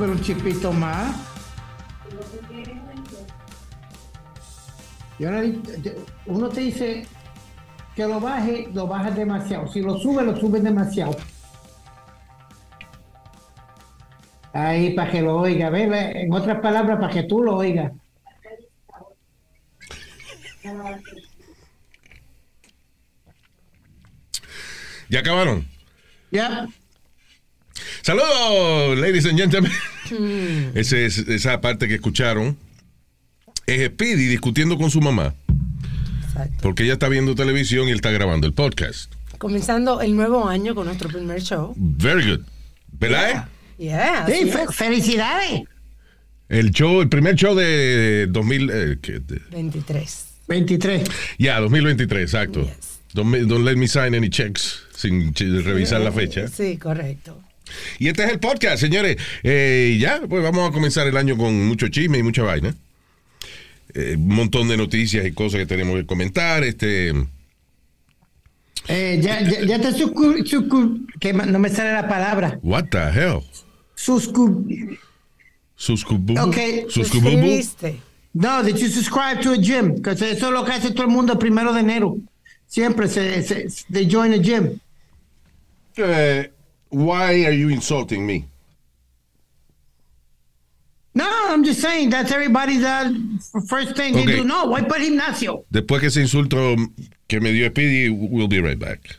Un chipito más. Di- yo- uno te dice que lo baje, lo bajas demasiado. Si lo sube, lo subes demasiado. Ahí, para que lo oiga. Ve, En otras palabras, para que tú lo oigas. ¿Ya acabaron? Ya. Saludos, ladies and gentlemen. Ese es- esa parte que escucharon es Speedy discutiendo con su mamá. Exacto. Porque ella está viendo televisión y él está grabando el podcast. Comenzando el nuevo año con nuestro primer show. Very good. ¿Verdad? Yeah. Sí, así fe- es. felicidades. El show, el primer show de 2000, eh, ¿qué? De- 23. 23. ya, 2023, exacto. Yes. Don't, don't let me sign any checks sin revisar la fecha. Sí, correcto. Y este es el podcast, señores. Eh, ya, pues vamos a comenzar el año con mucho chisme y mucha vaina. Eh, un montón de noticias y cosas que tenemos que comentar. Este, Eh, ya, ya, ya te suscu- suscu- que no me sale la palabra. what the hell? Suscu Suscububu. Ok, Suscububu. No, did you subscribe to a gym? Que eso es lo que hace todo el mundo el primero de enero. Siempre se, se, they join a gym. Eh, why are you insulting me? No, I'm just saying that's everybody's uh, first thing Okay. they do. No, voy para Ignacio? Después que ese insulto que me dio Speedy, we'll be right back.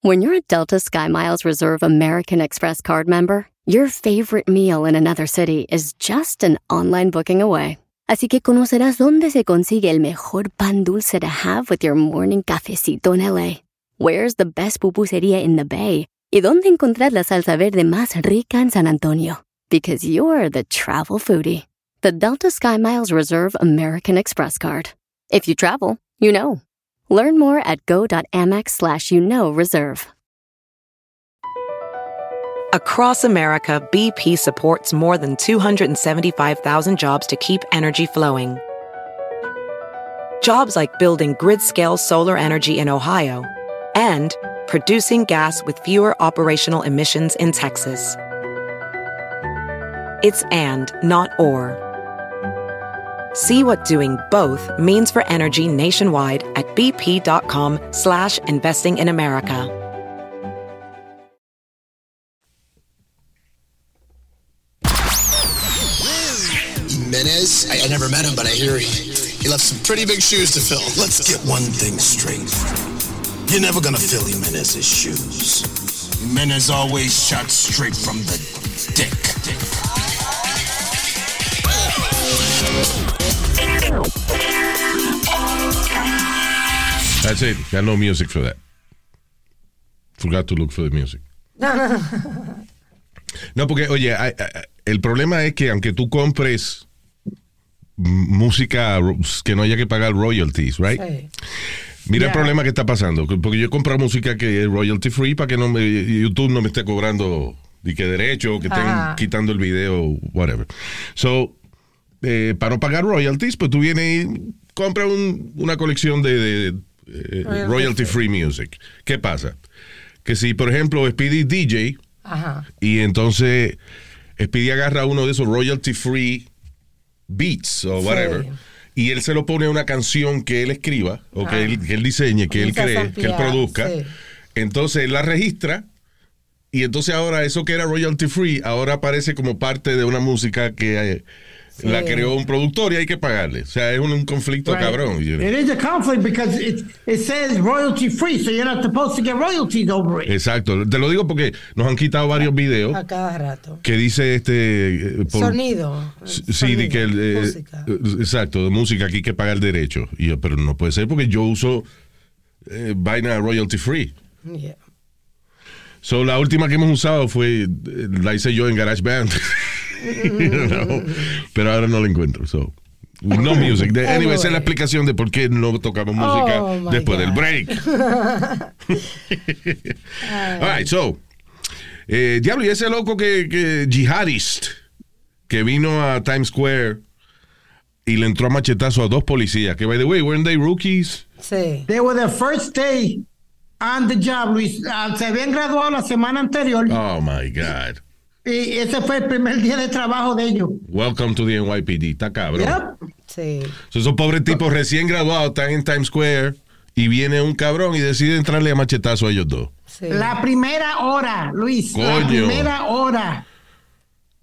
When you're a Delta SkyMiles Reserve American Express card member, your favorite meal in another city is just an online booking away. Así que conocerás dónde se consigue el mejor pan dulce to have with your morning cafecito en LA. Where's the best pupusería in the Bay? Y dónde encontrar la salsa verde más rica en San Antonio. Because you're the travel foodie. The Delta SkyMiles Reserve American Express card. If you travel, you know. Learn more at go.amex slash you know reserve. Across America, BP supports more than 275,000 jobs to keep energy flowing. Jobs like building grid scale solar energy in Ohio and producing gas with fewer operational emissions in Texas. It's and, not or. See what doing both means for energy nationwide at bp.com slash investing in America. Jimenez? I, I never met him, but I hear he, he left some pretty big shoes to fill. Let's get one thing straight. You're never gonna fill Jimenez's shoes. Jimenez always shot straight from the dick. That's it. Got no music for that. Forgot to look for the music. No, porque, oye, hay- hay- el problema es que aunque tú compres música que no haya que pagar royalties, right? Sí. Mira el problema que está pasando. que- Porque yo he comprado música que es royalty free para que no me, YouTube no me esté cobrando ni que derecho, que estén quitando el video, whatever. So, eh, para no pagar royalties, pues tú vienes y compras un- una colección de, de, eh, Royalty royalty free music. ¿Qué pasa? Que si, por ejemplo, Speedy DJ Ajá. y entonces Speedy agarra uno de esos royalty free beats o whatever. Sí. Y él se lo pone a una canción que él escriba, o que, él, que él diseñe, que él cree, que él produzca. sí. Entonces él la registra. Y entonces ahora eso que era royalty free, ahora aparece como parte de una música que la creó un productor y hay que pagarle. O sea, es un, un conflicto Right. cabrón. you know. It is a conflict because it, it says royalty free, so you're not supposed to get royalties over it. Exacto. Te lo digo porque nos han quitado varios videos A cada rato. que dice este... eh, por- Sonido. Sí, Sonido, de que el, eh, música. eh, exacto, de música aquí hay que pagar derecho. Y yo, pero no puede ser porque yo uso eh, vaina royalty free. Yeah. So, la última que hemos usado fue, la hice yo en GarageBand. You know, Pero ahora no la encuentro. So, no music. De- Anyway, esa es la explicación de por qué no tocamos música Oh, después del break. All right, so. eh, diablo, y ese loco que, que jihadist que vino a Times Square y le entró a machetazo a dos policías. Que, by the way, weren't they rookies? Sí. They were the first day on the job, Luis. Ah, se habían graduado la semana anterior Oh, my God. Y ese fue el primer día de trabajo de ellos. Welcome to the NYPD. Está cabrón. Yep. Sí. So, esos pobres tipos recién graduados están en Times Square y viene un cabrón y decide entrarle a machetazo a ellos dos. Sí. La primera hora, Luis. La Coño. primera hora.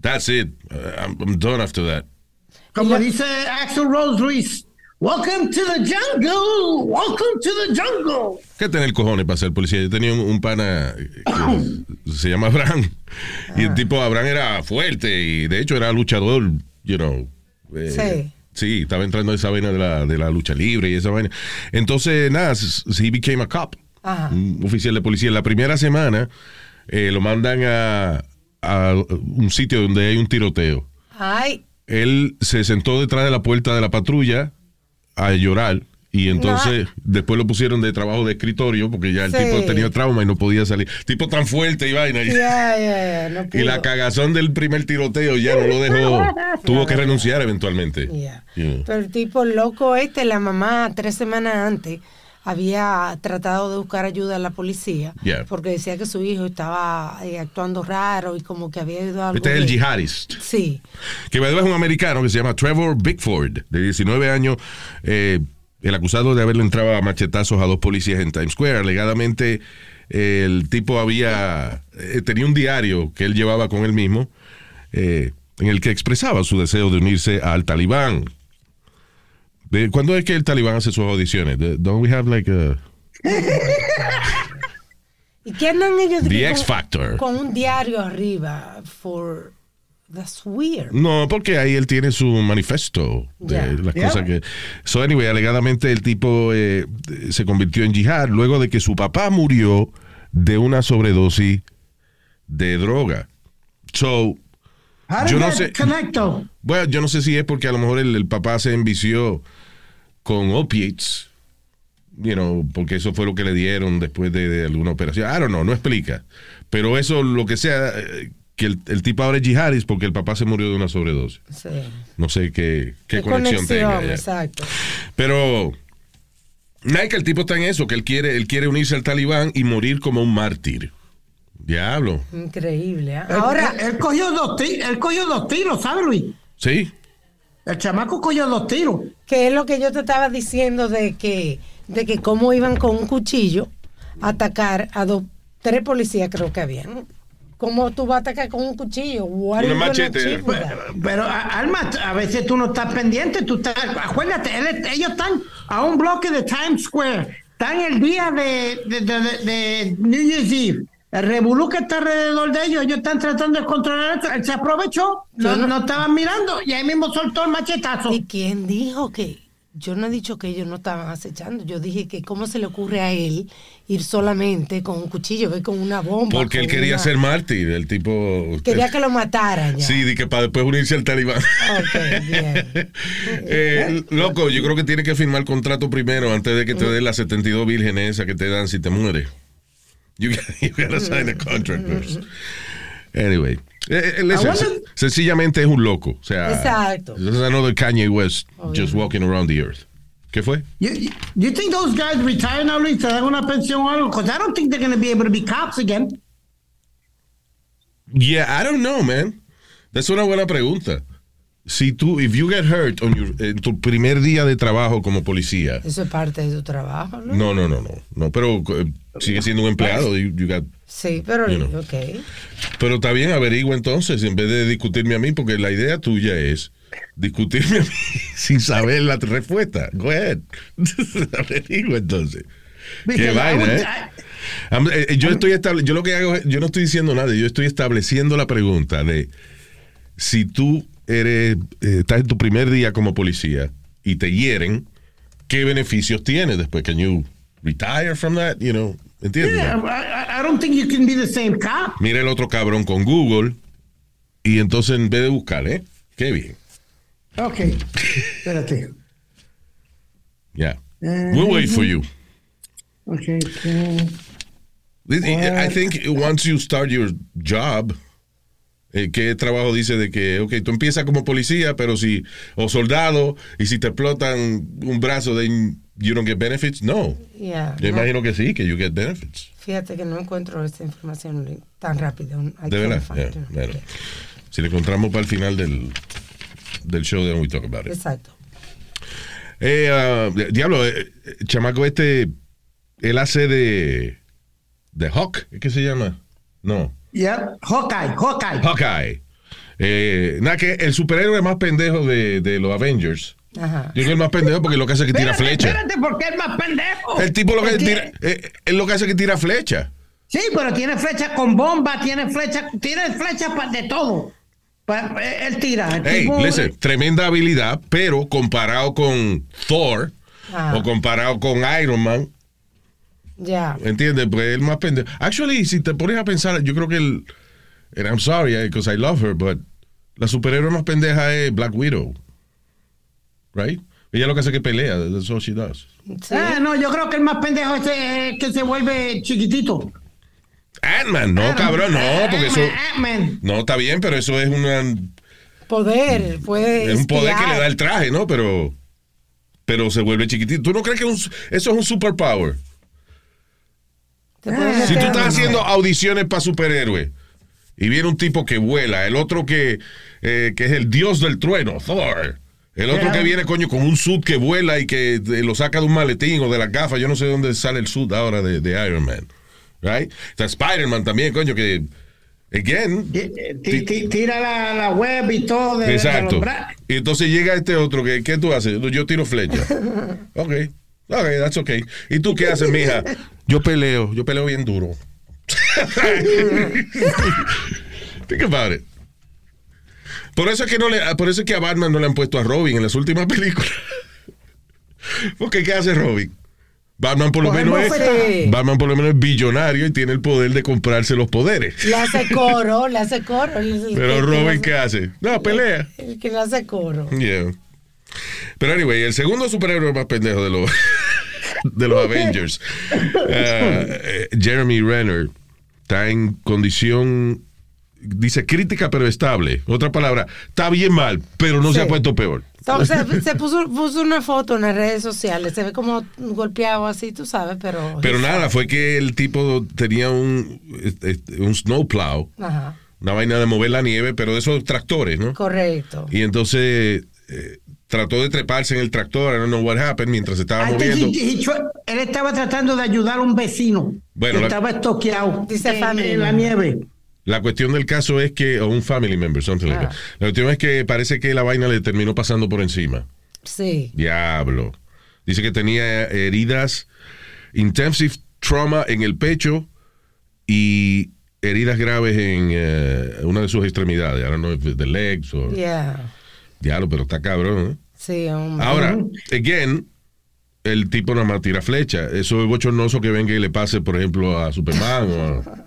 That's it. Uh, I'm, I'm done after that. Como la- dice Axel Rose, Luis. Welcome to the jungle. Welcome to the jungle. ¿Qué tener cojones para ser policía? Yo tenía un, un pana que se llama Abraham. Y el tipo Abraham era fuerte y de hecho era luchador, you know. eh, Sí. Sí, estaba entrando a esa vaina de la, de la lucha libre y esa vaina. Entonces, nada, he became a cop. Ajá. Un oficial de policía. La primera semana eh, lo mandan a, a un sitio donde hay un tiroteo. Ay, Él se sentó detrás de la puerta de la patrulla a llorar y entonces después lo pusieron de trabajo de escritorio porque ya el Sí. tipo tenía trauma y no podía salir. Tipo tan fuerte y vaina. Y, no la cagazón del primer tiroteo ya no lo dejó. Tuvo que renunciar eventualmente. Pero el tipo loco este, la mamá, tres semanas antes, había tratado de buscar ayuda a la policía Yeah. porque decía que su hijo estaba eh, actuando raro y como que había ido a Este es el jihadist. Sí, Que es un americano que se llama Trevor Bickford, de 19 años, eh, el acusado de haberle entrado a machetazos a dos policías en Times Square. Alegadamente, eh, el tipo había, tenía un diario que él llevaba con él mismo, eh, en el que expresaba su deseo de unirse al talibán. De- ¿Cuándo es que el talibán hace sus audiciones? Don't we have like a... ¿Y qué andan ellos The con- X Factor. con un diario arriba? For that's weird. No, porque ahí él tiene su manifesto de las cosas que. So, anyway, alegadamente el tipo eh, se convirtió en yihad luego de que su papá murió de una sobredosis de droga. So, Yo no sé. bueno, yo no sé si es porque a lo mejor el, el papá se envició con opiates, you know, porque eso fue lo que le dieron después de, de alguna operación. I don't know, no explica. Pero eso, lo que sea, eh, que el, el tipo ahora es yihadis porque el papá se murió de una sobredosis. Sí. No sé qué, qué, conexión, tenga. ya. exacto. Pero que el tipo está en eso, que él quiere, él quiere unirse al talibán y morir como un mártir. Diablo. Increíble. ¿ah? Ahora, él, él cogió dos tiros, él cogió dos tiros, ¿sabes, Luis? Sí. El chamaco cogió dos tiros. que es lo que yo te estaba diciendo de que, de que cómo iban con un cuchillo a atacar a dos, tres policías creo que habían. ¿Cómo tú vas a atacar con un cuchillo? Gonna machete. that? Pero, a- Alma, a veces tú no estás pendiente, tú estás, acuérdate, él- ellos están a un bloque de Times Square, están el día de, de, de- de- de New Year's Eve. El revolú que está alrededor de ellos, ellos están tratando de controlar esto. Él se aprovechó, no, no- no estaban mirando y ahí mismo soltó el machetazo. ¿Y quién dijo que? Yo no he dicho que ellos no estaban acechando. Yo dije que cómo se le ocurre a él ir solamente con un cuchillo, ve con una bomba. Porque él quería una- ser mártir, el tipo. Quería que lo mataran ya. Sí, de que para después unirse al talibán. Ok, bien. Eh, loco, yo creo que tiene que firmar contrato primero antes de que te den las 72 vírgenes esas que te dan si te mueres. You, you gotta sign a contract first. Anyway. Eh, eh, listen, I wonder- sencillamente es un loco. O sea, Exacto. This is another Kanye West just walking around the earth. ¿Qué fue? You, you, you think those guys retire now, Luis? ¿Te dan una pensión o algo? Because I don't think they're going to be able to be cops again. Yeah, I don't know, man. That's una buena pregunta. Si tú, if you get hurt on your, en tu primer día de trabajo como policía, Eso es parte de su trabajo, ¿no? no, no, no, no, no, pero eh, sigue siendo un empleado. You, you got- Sí, pero, You know. ok. pero está bien, averigua entonces, en vez de discutirme a mí, porque la idea tuya es discutirme a mí sin saber la respuesta. Go ahead. averigua entonces. Qué vaina, ¿eh? Eh, eh, yo estoy estable, yo lo que hago, es- yo no estoy diciendo nada, yo estoy estableciendo la pregunta de si tú eres, eh, estás en tu primer día como policía y te hieren, ¿qué beneficios tienes después? Can you retire from that, you know. ¿Entiendes? Yeah, I, I- don't think you can be the same cop. Mira el otro cabrón con Google y entonces en vez de buscar, ¿eh? Qué bien. Ok. Espérate. Yeah. We'll wait for you. Okay. okay. I think once you start your job, eh, ¿qué trabajo dice de que, ok, tú empiezas como policía, pero si, o soldado, y si te explotan un brazo, then you don't get benefits? No. Yeah, Yo no. imagino que sí, que you get benefits. Fíjate que no encuentro esta información tan rápido. I De verdad. Yeah, bueno. Si le encontramos para el final del, del show, then we talk about it. Exacto. Eh, ah, diablo, eh, eh, chamaco este, él hace de, de Hawk, ¿es que se llama? No. Yeah. Hawkeye, Hawkeye. Hawkeye. Eh, nada, que el superhéroe más pendejo de, de los Avengers. Ajá. Yo creo que el más pendejo porque lo que hace es que tira Espérate, flecha. Espérate, porque es más pendejo. El tipo lo que Es tira, eh, él lo que hace es que tira flecha. Sí, pero tiene flecha con bomba, tiene flecha, tiene flecha de todo. Eh, él tira. El Hey, tipo- listen, tremenda habilidad, pero comparado con Thor o comparado con Iron Man, Ya. ¿entiendes? Pues el más pendejo. Actually, si te pones a pensar, yo creo que el. And I'm sorry, because I love her, but la superhéroe más pendeja es Black Widow. Right? Ella lo que hace es que pelea. That's all she does. Sí. Ah, no, yo creo que el más pendejo es eh, que se vuelve chiquitito. Ant-Man, no, cabrón, no, porque eso. No, está bien, pero eso es una, Poder. Puede es un poder que le da el traje, ¿no? Pero. Pero se vuelve chiquitito. ¿Tú no crees que un- eso es un superpower? Puede Si tú estás haciendo audiciones para superhéroes y viene un tipo que vuela, el otro que, eh, que es el dios del trueno, Thor. El otro que viene, coño, con un suit que vuela y que eh, lo saca de un maletín o de las gafas. Yo no sé de dónde sale el suit ahora de, de Iron Man. Right? Está Spider-Man también, coño, que. Again. Ti- ti- ti- Tira la, la web y todo. De, de Exacto. Y entonces llega este otro que, ¿qué tú haces? Yo tiro flecha. Ok. Ok, that's okay. ¿Y tú qué haces, mija? Yo peleo, yo peleo bien duro. Think about it. Por eso es que no le, por eso es que a Batman no le han puesto a Robin en las últimas películas. Porque ¿qué hace Robin? Batman por lo menos es bofetadas. Sí. Batman por lo menos es billonario y tiene el poder de comprarse los poderes. Le hace coro, le hace coro. es el Pero Robin ¿qué hace? No, pelea. El que le hace coro. Yeah. Pero anyway, el segundo superhéroe más pendejo de los de los Avengers, uh, eh, Jeremy Renner, está en condición, dice crítica pero estable. Otra palabra, está bien mal, pero no se ha puesto peor. Se puso, puso una foto en las redes sociales. Se ve como golpeado así, tú sabes, pero. Pero nada, fue que el tipo tenía un, este, un snowplow, Ajá. una vaina de mover la nieve, pero de esos tractores, ¿no? Correcto. Y entonces eh, trató de treparse en el tractor, I don't know what happened, mientras se estaba I moviendo. he- he tr- él estaba tratando de ayudar a un vecino. Bueno, que la- estaba estoqueado Dice en, family en la nieve. La cuestión del caso es que, o un family member, something like Ah. that. La cuestión es que parece que la vaina le terminó pasando por encima. Sí. Diablo. Dice que tenía heridas, intensive trauma en el pecho y heridas graves en eh, una de sus extremidades. I don't know if the legs o. Yeah. Diablo, pero está cabrón, ¿eh? Sí, hombre. Ahora, again, el tipo nada más tira flecha. Eso es bochornoso que venga y le pase, por ejemplo, a Superman o a.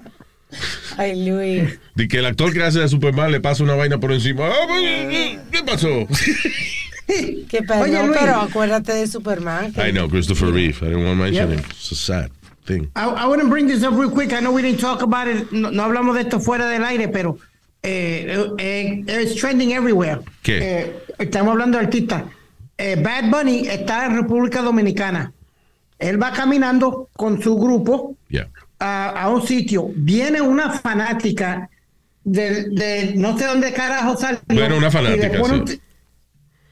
Ay, Luis. De que el actor que hace de Superman le pasa una vaina por encima. Ah, pues, ¿Qué pasó? Qué pena, Oye, Luis. pero acuérdate de Superman. que- I know, Christopher Reeve. I didn't want to mention Yeah. him. It's a sad thing. I, I want to bring this up real quick. I know we didn't talk about it. No, no hablamos de esto fuera del aire, pero eh, eh, it's trending everywhere. ¿Qué? Eh, estamos hablando de artistas. Eh, Bad Bunny está en República Dominicana. Él va caminando con su grupo Yeah. a, a un sitio. Viene una fanática de, de no sé dónde carajo salió. Bueno, una fanática, sí.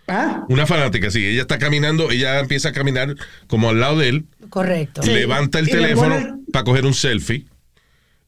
¿Ah? Una fanática, sí. Ella está caminando, ella empieza a caminar como al lado de él, Correcto. levanta el teléfono para coger un selfie.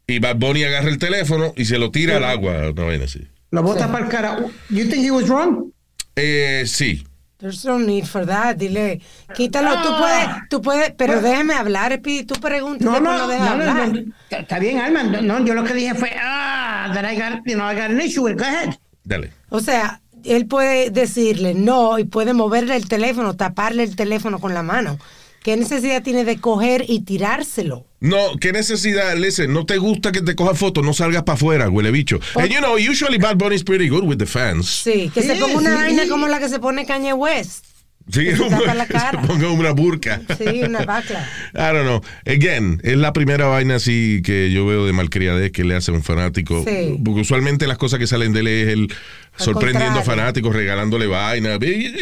Y Bad Bunny agarra el teléfono y se lo tira al agua. Una vaina así. Lo bota Sí. para el cara. You think he was wrong? Eh, sí. There's no need for that. Dile, quítalo. Tú puedes, tú puedes, pero déjame hablar, Pi. Tú preguntas, No, no, no, no, Está bien, Alma. No, no, yo lo que dije fue, ah, that I got, you know, I got an issue with. it. Go ahead. Dale. O sea, él puede decirle no y puede moverle el teléfono, taparle el teléfono con la mano. ¿Qué necesidad tiene de coger y tirárselo? No, qué necesidad, listen, no te gusta que te coja fotos, no salgas para afuera, huele bicho. And you know, usually Bad Bunny is pretty good with the fans. Sí, que se ponga una sí. vaina como la que se pone Kanye West. Sí, Que se tapa la se cara. ponga una burka. Sí, una bacla. I don't know. Again, es la primera vaina así que yo veo de malcriadez que le hace a un fanático. Sí. Porque usualmente las cosas que salen de él es el sorprendiendo a fanáticos, regalándole vaina.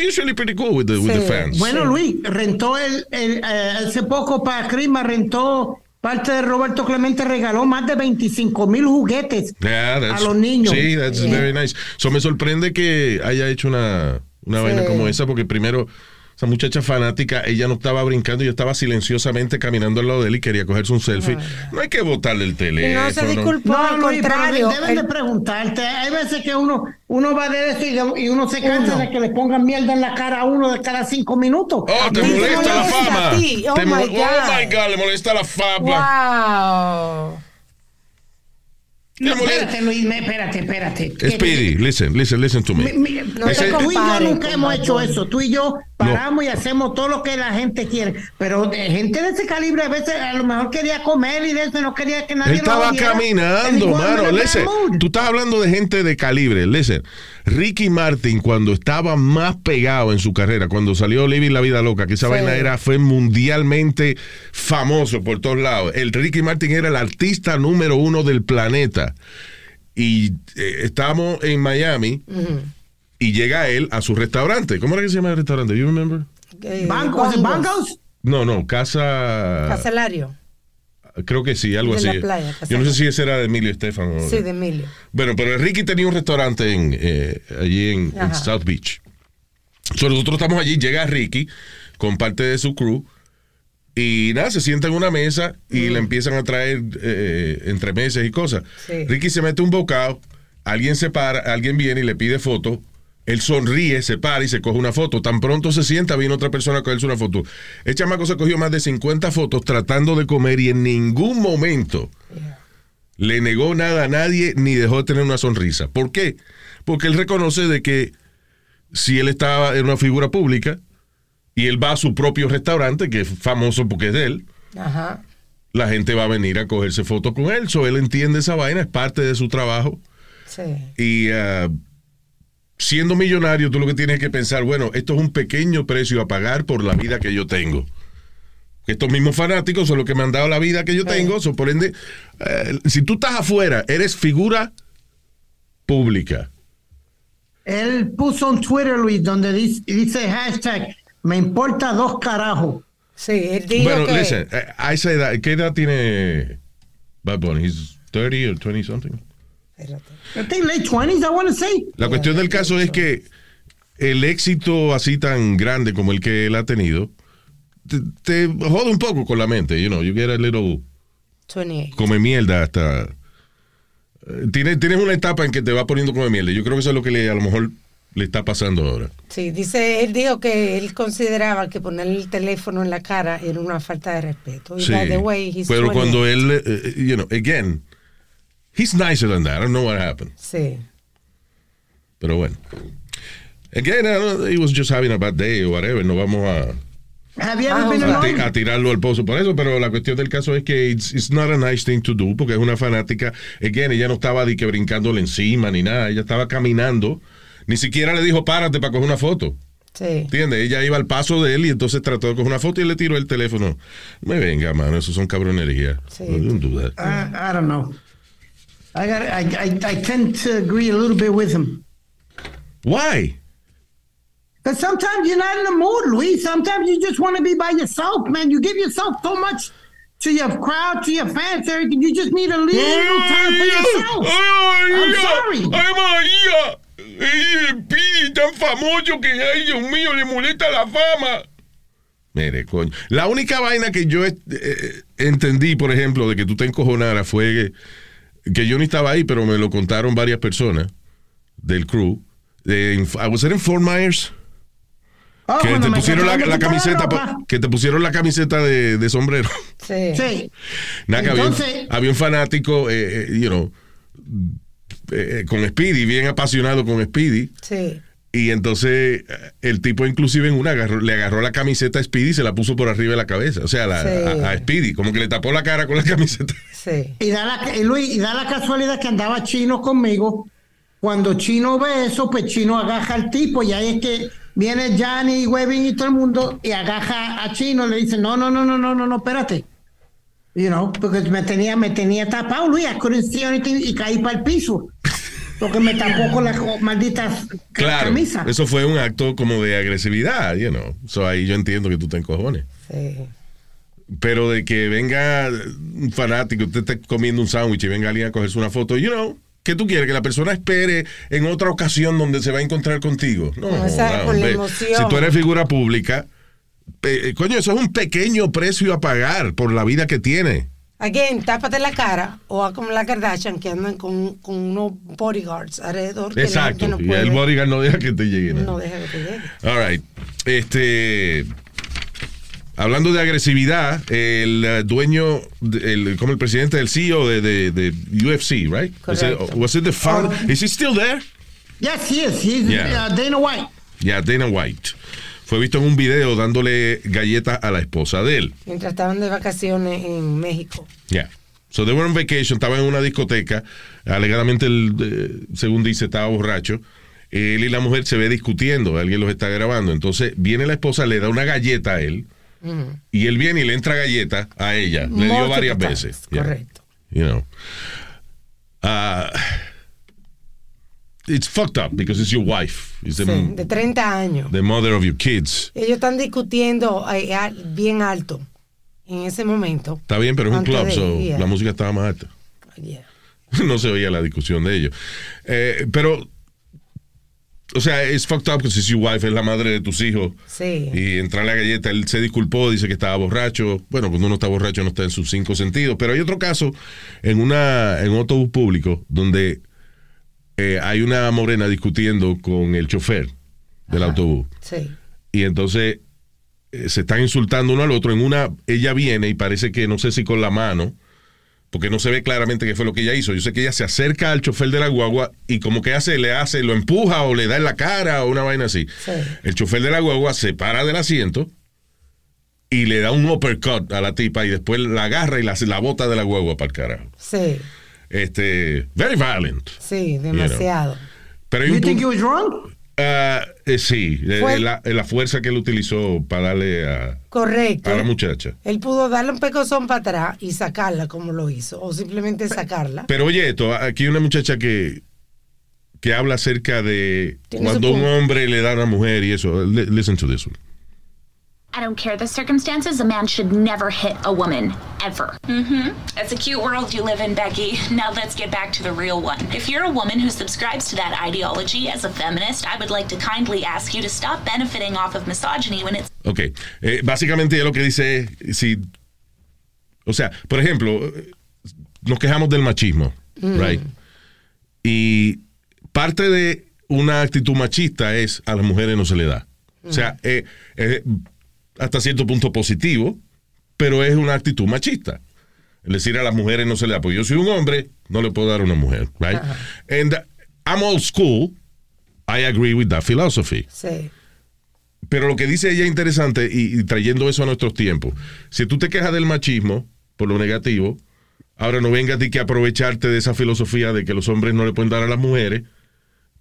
Usually pretty cool with the, with the Sí. fans. Bueno, Luis, rentó el, el, eh, hace poco para Crisma, rentó parte de Roberto Clemente, regaló más de 25 mil juguetes Yeah, a los niños. Sí, that's Yeah. very nice. So me sorprende que haya hecho una, una Sí. vaina como esa, porque primero, esa muchacha fanática, ella no estaba brincando, ella estaba silenciosamente caminando al lado de él y quería cogerse un selfie. No hay que botarle el teléfono. no se disculpó, No, al pero contrario. de- deben de preguntarte. Hay veces que uno, uno va de eso y, de- y uno se cansa Uno. de que le pongan mierda en la cara a uno de cada cinco minutos. Oh, te Dice, molesta la molesta fama. a ti. Oh, Te mo- my oh my God. God, le molesta la fama. Wow. No, espérate, Luis, me- espérate, espérate. Speedy, listen, listen, listen to me. Mi- mi- No te tú y yo nunca hemos hecho eso. Tú y yo paramos y hacemos todo lo que la gente quiere. Pero de gente de ese calibre a veces a lo mejor quería comer y de eso no quería que nadie Él estaba caminando, mano. Listen, tú estás hablando de gente de calibre. Listen, Ricky Martin, cuando estaba más pegado en su carrera, cuando salió Living la Vida Loca, que esa Sí. vaina era, fue mundialmente famoso por todos lados. El Ricky Martin era el artista número uno del planeta. Y eh, estábamos en Miami y llega él a su restaurante. ¿Cómo era que se llama el restaurante? You remember? Eh, Banco, ¿was it Bongos. Bongos? No, no, Casa. Caselario. Creo que sí, algo De así. la playa, Yo no sé si ese era de Emilio Estefan. o- Sí, de Emilio. Bueno, pero Ricky tenía un restaurante en, eh, allí en. South Beach. So, nosotros estamos allí, llega Ricky con parte de su crew y nada, se sienta en una mesa y le empiezan a traer eh, entremeses y cosas. Sí. Ricky se mete un bocado, alguien se para, alguien viene y le pide foto. Él sonríe, se para y se coge una foto. Tan pronto se sienta, viene otra persona a cogerse una foto. El chamaco se cogió más de 50 fotos tratando de comer y en ningún momento le negó nada a nadie ni dejó de tener una sonrisa. ¿Por qué? Porque él reconoce de que si él estaba en una figura pública y él va a su propio restaurante, que es famoso porque es de él, Ajá. la gente va a venir a cogerse fotos con él. So él entiende esa vaina, es parte de su trabajo. Sí. Y ah, siendo millonario, tú lo que tienes que pensar, bueno, esto es un pequeño precio a pagar por la vida que yo tengo. Estos mismos fanáticos son los que me han dado la vida que yo tengo. So, por ende, eh, si tú estás afuera, eres figura pública. Él puso en Twitter, Luis, donde dice, dice hashtag, me importa dos carajos. Sí, él dijo bueno, que... listen, eh, a esa edad, ¿qué edad tiene Bad Bunny? He's 30 or 20 something. Espérate. I think late 20s, I want to say. La cuestión del caso es que el éxito así tan grande como el que él ha tenido te, te jode un poco con la mente, you know, you get a little 28. come mierda hasta eh, tienes, tienes una etapa en que te va poniendo come mierda. Yo creo que eso es lo que le, a lo mejor le está pasando ahora. Sí, dice, él dijo que él consideraba que ponerle el teléfono en la cara era una falta de respeto. Y Sí. by the way, he's Pero 28. cuando él, eh, eh, you know, again, he's nicer than that. I don't know what happened. Sí. Pero bueno. Again, I don't know, he was just having a bad day or whatever. No vamos a, Have you ever Ah, been a, ti- alone? a tirarlo al pozo por eso, pero la cuestión del caso es que it's, it's not a nice thing to do porque es una fanática. Again, ella no estaba de que brincándole encima ni nada. Ella estaba caminando. Ni siquiera le dijo párate para coger una foto. Sí. ¿Entiendes? Ella iba al paso de él y entonces trató de coger una foto y le tiró el teléfono. Me venga, mano, eso son cabronerías. Sí. No, don't do that. I, I don't know. I, got, I, I, I tend to agree a little bit with him. Why? Because sometimes you're not in the mood, Luis. Sometimes you just want to be by yourself, man. You give yourself so much to your crowd, to your fans, everything. You just need a little time for yourself. I'm sorry. ¡Ay, María! ¡Ey, Speedy, tan famoso que, ay, Dios mío, le molesta la fama! Mire, coño. La única vaina que yo eh, eh, entendí, por ejemplo, de que tú te encojonaras fue que, que yo ni estaba ahí, pero me lo contaron varias personas del crew. De, en- I was it in Fort Myers? Oh, Que te pusieron la, camiseta, que te pusieron la camiseta de, de sombrero. Sí. Sí. Nada, que había, un- Entonces- había un fanático, eh, eh, you know, eh, con Speedy, bien apasionado con Speedy. Sí. Y entonces eh, el tipo inclusive en una agarró- le agarró la camiseta a Speedy y se la puso por arriba de la cabeza. O sea, la- Sí. a, a Speedy, como que le tapó la cara con la camiseta. Sí. Y da, la, y Luis, y da la casualidad que andaba Chino conmigo. Cuando Chino ve eso, pues Chino agaja al tipo y ahí es que viene Johnny, Webin y todo el mundo y agaja a Chino y le dice, no, no, no, no, no, no, no, espérate. You know, porque me tenía, me tenía tapado, Luis, I couldn't see anything, y caí para el piso. Porque me tapó con la co- maldita ca- Claro, camisa. eso fue un acto como de agresividad, you know. So ahí yo entiendo que tú te encojones. Sí. Pero de que venga un fanático, usted esté comiendo un sándwich y venga alguien a cogerse una foto, you know, ¿qué tú quieres? Que la persona espere en otra ocasión donde se va a encontrar contigo. No, esa- no, con la emoción. Si tú eres figura pública, pe- coño, eso es un pequeño precio a pagar por la vida que tiene. Again, tápate la cara o haz como la Kardashian que andan con, con unos bodyguards alrededor. que Exacto. gente no y puede- el bodyguard no deja que te llegue nada. No deja que te llegue. All right. Este. Hablando de agresividad, el eh, dueño, el, como el presidente del CEO de, de, de UFC, right? Was it, was it the found, is he still there? Yes, he is. He's Yeah. uh, Dana White. Yeah, Dana White. Fue visto en un video dándole galletas a la esposa de él. Mientras estaban de vacaciones en México. Yeah. So they were on vacation, estaba en una discoteca. Alegadamente, el, eh, según dice, estaba borracho. Él y la mujer se ve discutiendo, alguien los está grabando. Entonces viene la esposa, le da una galleta a él. Y él viene y le entra galleta a ella. Le dio varias times, veces. Yeah. Correcto. You know. Ah, it's fucked up because it's your wife. It's the, Sí, de 30 años. the mother of your kids. Ellos están discutiendo eh, a- bien alto en ese momento. Está bien, pero es un club, de- so yeah. la música estaba más alta. Yeah. no se oía la discusión de ellos. Eh, pero, o sea, es fucked up because it's your wife, es la madre de tus hijos. Sí. Y entra la galleta, él se disculpó, dice que estaba borracho. Bueno, cuando uno está borracho no está en sus cinco sentidos. Pero hay otro caso en una en un autobús público donde eh, hay una morena discutiendo con el chofer del autobús. Sí. Y entonces eh, se están insultando uno al otro. En una, ella viene y parece que no sé si con la mano, porque no se ve claramente qué fue lo que ella hizo. Yo sé que ella se acerca al chofer de la guagua y como que hace, le hace, lo empuja o le da en la cara o una vaina así. Sí. El chofer de la guagua se para del asiento y le da un uppercut a la tipa y después la agarra y la, la bota de la guagua para el carajo. Sí. Este, very violent. Sí, demasiado. Pero hay You un think he was wrong? Ah, eh, sí, eh, la, la fuerza que él utilizó para darle a, Correcto. a la muchacha. Él pudo darle un pecozón para atrás y sacarla como lo hizo. O simplemente sacarla. Pero oye, esto, aquí hay una muchacha que, que habla acerca de cuando un hombre le da a una mujer y eso. Li- Listen to this one. I don't care the circumstances, a man should never hit a woman, ever. Mm-hmm. It's a cute world you live in, Becky. Now let's get back to the real one. If you're a woman who subscribes to that ideology as a feminist, I would like to kindly ask you to stop benefiting off of misogyny when it's Ok. Eh, básicamente lo que dice es, si, o sea, por ejemplo, nos quejamos del machismo, right? Y parte de una actitud machista es a las mujeres no se le da. O sea, eh, eh, hasta cierto punto positivo, pero es una actitud machista. Es decir, a las mujeres no se le da. Porque yo soy un hombre, no le puedo dar a una mujer, right? And I'm old school. I agree with that philosophy. Sí. Pero lo que dice ella es interesante y, y trayendo eso a nuestros tiempos. Si tú te quejas del machismo por lo negativo, ahora no vengas a ti que aprovecharte de esa filosofía de que los hombres no le pueden dar a las mujeres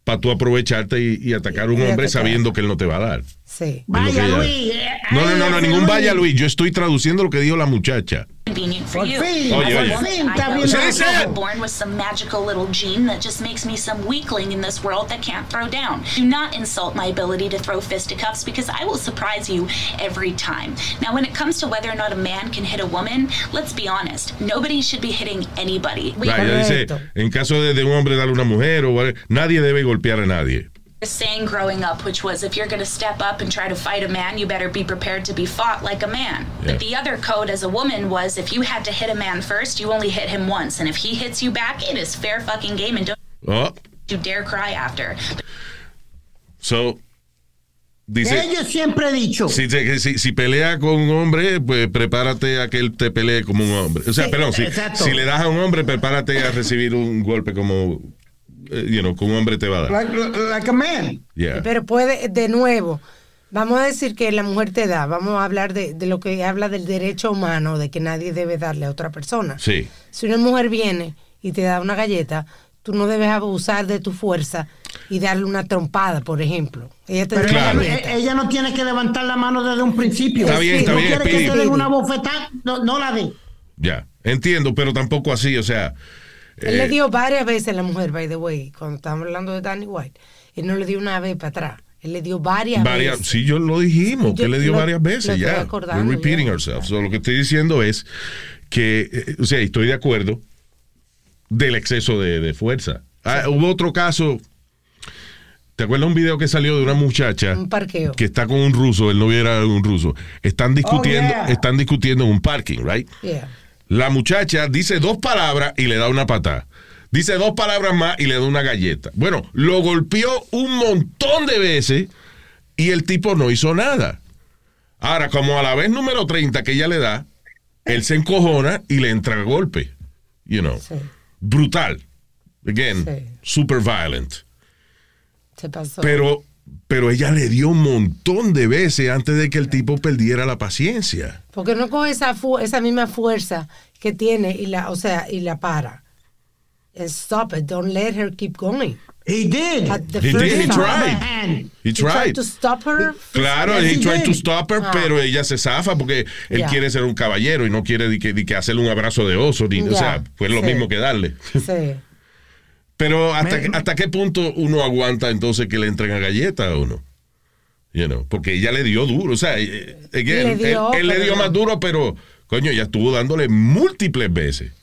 para tú aprovecharte y, y atacar a un Y hombre atacar. sabiendo que él no te va a dar. Sí. Vaya, ella- Luis. eh, No, no, no, no, ningún Luis. vaya Luis. Yo estoy traduciendo lo que dijo la muchacha. Por fin, Oye, oye. woman, Fin, I está know bien that dice. I'm born with some magical little gene that just makes me some weakling in this world that can't throw down. Do not insult my ability to throw fisticuffs because I will surprise you every time. Now, when it comes to whether or not a man can hit a woman, let's be honest. Nobody should be hitting anybody. We Right, ella dice, Correcto. en caso de, de un hombre darle a una mujer o whatever, nadie debe golpear a nadie. A saying growing up, which was if you're going to step up and try to fight a man, you better be prepared to be fought like a man. Yeah. But the other code as a woman was if you had to hit a man first, you only hit him once. And if he hits you back, it is fair fucking game and don't Oh, you dare cry after. so, dice... Ella siempre ha dicho. Si, si, si- si pelea con un hombre, pues prepárate a que él te pelee como un hombre. O sea, Sí, perdón, si, exacto. si le das a un hombre, prepárate a recibir un golpe como you know, que un hombre te va a dar. Like, like a man. Yeah. Pero puede, de nuevo, vamos a decir que la mujer te da, vamos a hablar de, de lo que habla del derecho humano, de que nadie debe darle a otra persona. Sí. Si una mujer viene y te da una galleta, tú no debes abusar de tu fuerza y darle una trompada, por ejemplo. Ella te da Pero una Claro. ella, galleta. ella no tiene que levantar la mano desde un principio. Está bien, Si está no bien, quiere que te den una bofetada, no, no la dé. Ya. Entiendo, pero tampoco así, o sea. Él eh, le dio varias veces a la mujer, by the way, cuando estábamos hablando de Danny White. Él no le dio una vez para atrás. Él le dio varias, varias, veces. sí, yo lo dijimos, Yo que le dio lo- varias veces, ya. We're repeating ya. ourselves. So, lo que estoy diciendo es que, eh, o sea, estoy de acuerdo del exceso de, de fuerza. Ah, hubo otro caso. ¿Te acuerdas un video que salió de una muchacha Un parqueo. que está con un ruso, el novio era un ruso? Están discutiendo, yeah. están discutiendo en un parking, right? Yeah. La muchacha dice dos palabras y le da una patada. Dice dos palabras más y le da una galleta. Bueno, lo golpeó un montón de veces y el tipo no hizo nada. Ahora, como a la vez número 30 que ella le da, él se encojona y le entra a golpe. You know. Sí, Brutal. Again, Sí. super violent. se pasó. Pero, pero ella le dio un montón de veces antes de que el tipo perdiera la paciencia. Porque no coge esa, fu- esa misma fuerza que tiene y la, o sea, y la para. And stop it. Don't let her keep going. He did. At the He first did, he tried. He He tried tried. to stop her. Claro, Yes, he he tried did. to stop her, Ah. pero ella se zafa porque él quiere ser un caballero y no quiere di que, di que hacerle un abrazo de oso, ni, o sea, pues lo sí. mismo que darle. Sí. Pero hasta, Me- hasta qué punto uno aguanta entonces que le entren a galleta o no? You know, porque ella le dio duro, o sea, eh, again, Le dio, él, él le dio más duro, pero coño, ella estuvo dándole múltiples veces.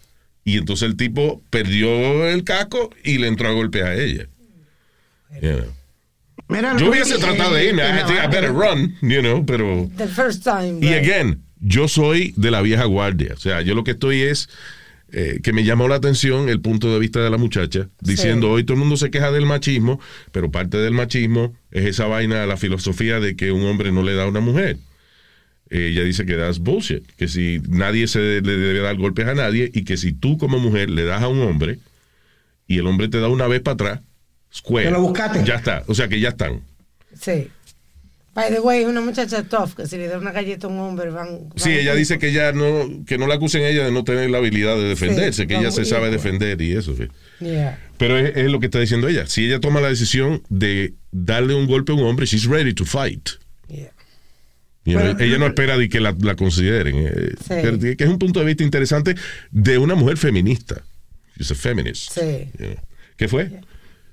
Y entonces el tipo perdió el casco y le entró a golpear a ella. You know. Mira, Yo hubiese tratado de eh, irme, I, eh, I better run, you know, pero... The first time. Y right? again, yo soy de la vieja guardia. O sea, yo lo que estoy es eh, que me llamó la atención el punto de vista de la muchacha, diciendo, Sí. hoy todo el mundo se queja del machismo, pero parte del machismo es esa vaina, la filosofía de que un hombre no le da a una mujer. Eh, ella dice que that's bullshit, que si nadie se le debe dar golpes a nadie y que si tú como mujer le das a un hombre y el hombre te da una vez para atrás, square. Lo buscaste. Ya está, o sea que ya están. Sí. By the way, una muchacha tough que si le da una galleta a un hombre van. Sí, van- ella dice que ya no, que no la acusen a ella de no tener la habilidad de defenderse, Sí, que ella se sabe defender y eso. sí. Yeah. Pero es, es lo que está diciendo ella. Si ella toma la decisión de darle un golpe a un hombre, she's ready to fight. Yeah. You know, Pero- ella no espera de que la, la consideren. eh, Sí. pero que es un punto de vista interesante de una mujer feminista. She's a feminist. Sí. you know. ¿Qué fue?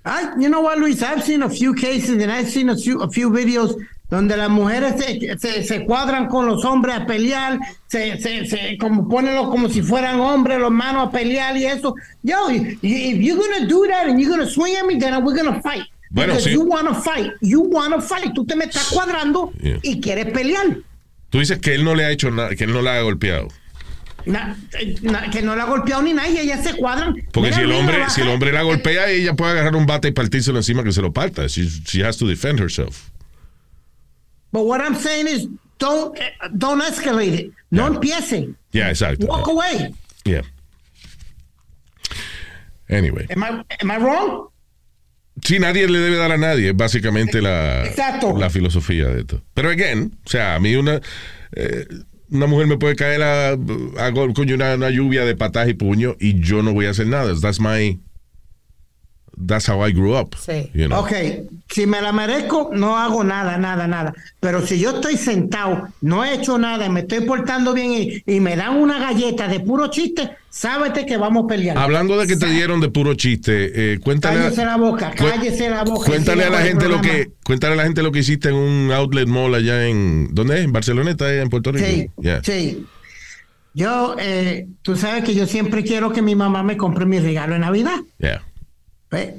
I, you know what, Luis? I've seen a few cases and I've seen a few, a few videos donde las mujeres se, se, se cuadran con los hombres a pelear, se, se, se como ponenlos como si fueran hombres, los manos a pelear y eso. Yo, if you're gonna do that and you're gonna swing at me, then we're gonna fight. Bueno, Because sí. you wanna fight, you wanna fight. Tú te me estás cuadrando Yeah. y quieres pelear. Tú dices que él no le ha hecho nada, que él no la ha golpeado. Na- eh, na- que no la ha golpeado ni nadie, ellas se cuadran. Porque Mira, si el hombre, si el hombre la golpea, ella puede agarrar un bate y partírselo encima que se lo parta. She, she has to defend herself. But what I'm saying is, don't eh, don't escalate it. No Yeah. empiecen. Yeah, exacto. Walk away. Yeah. Anyway. Am I, am I wrong? Sí, nadie le debe dar a nadie, es básicamente la, Exacto. la filosofía de esto. Pero again, o sea, a mí una, eh, una mujer me puede caer a, a coño, una, una lluvia de patas y puño y yo no voy a hacer nada. That's my, that's how I grew up. Sí. you know. Ok, si me la merezco, no hago nada, nada, nada. Pero si yo estoy sentado, no he hecho nada, me estoy portando bien y, y me dan una galleta de puro chiste, sábete que vamos a pelear. Hablando de que te dieron de puro chiste, eh, cuéntale, Cállese la boca, cállese la boca. cuéntale a la gente lo que, cuéntale a la gente lo que hiciste en un outlet mall allá en, ¿dónde es? En Barceloneta, en Puerto Rico. Sí, Yeah. sí. Yo, eh, tú sabes que yo siempre quiero que mi mamá me compre mi regalo de Navidad. Yeah. Ve,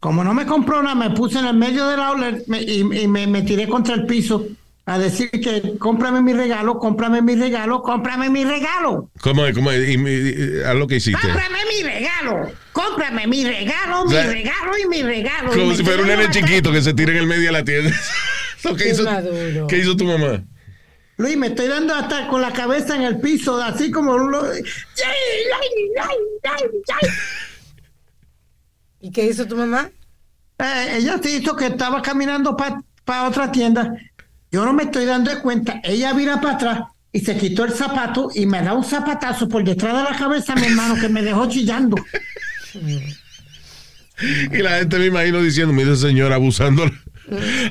Como no me compró nada, me puse en el medio del outlet me- y, y me, me tiré contra el piso a decir que cómprame mi regalo, cómprame mi regalo, cómprame mi regalo. ¿Cómo es? ¿Cómo es? Y, y- y- haz lo que hiciste. Cómprame mi regalo, cómprame mi regalo, mi regalo y mi regalo. Como si fuera un nene chiquito que se tira en el medio de la tienda. Qué hizo, maduro. ¿Qué hizo tu mamá? Luis, me estoy dando hasta con la cabeza en el piso, así como... Lo... ¿Y qué hizo tu mamá? Eh, ella te hizo que estaba caminando para otra tienda. Yo no me estoy dando de cuenta. Ella vira para atrás y se quitó el zapato y me da un zapatazo por detrás de la cabeza, mi hermano, que me dejó chillando. y la gente me imagino diciendo, mire señor abusando,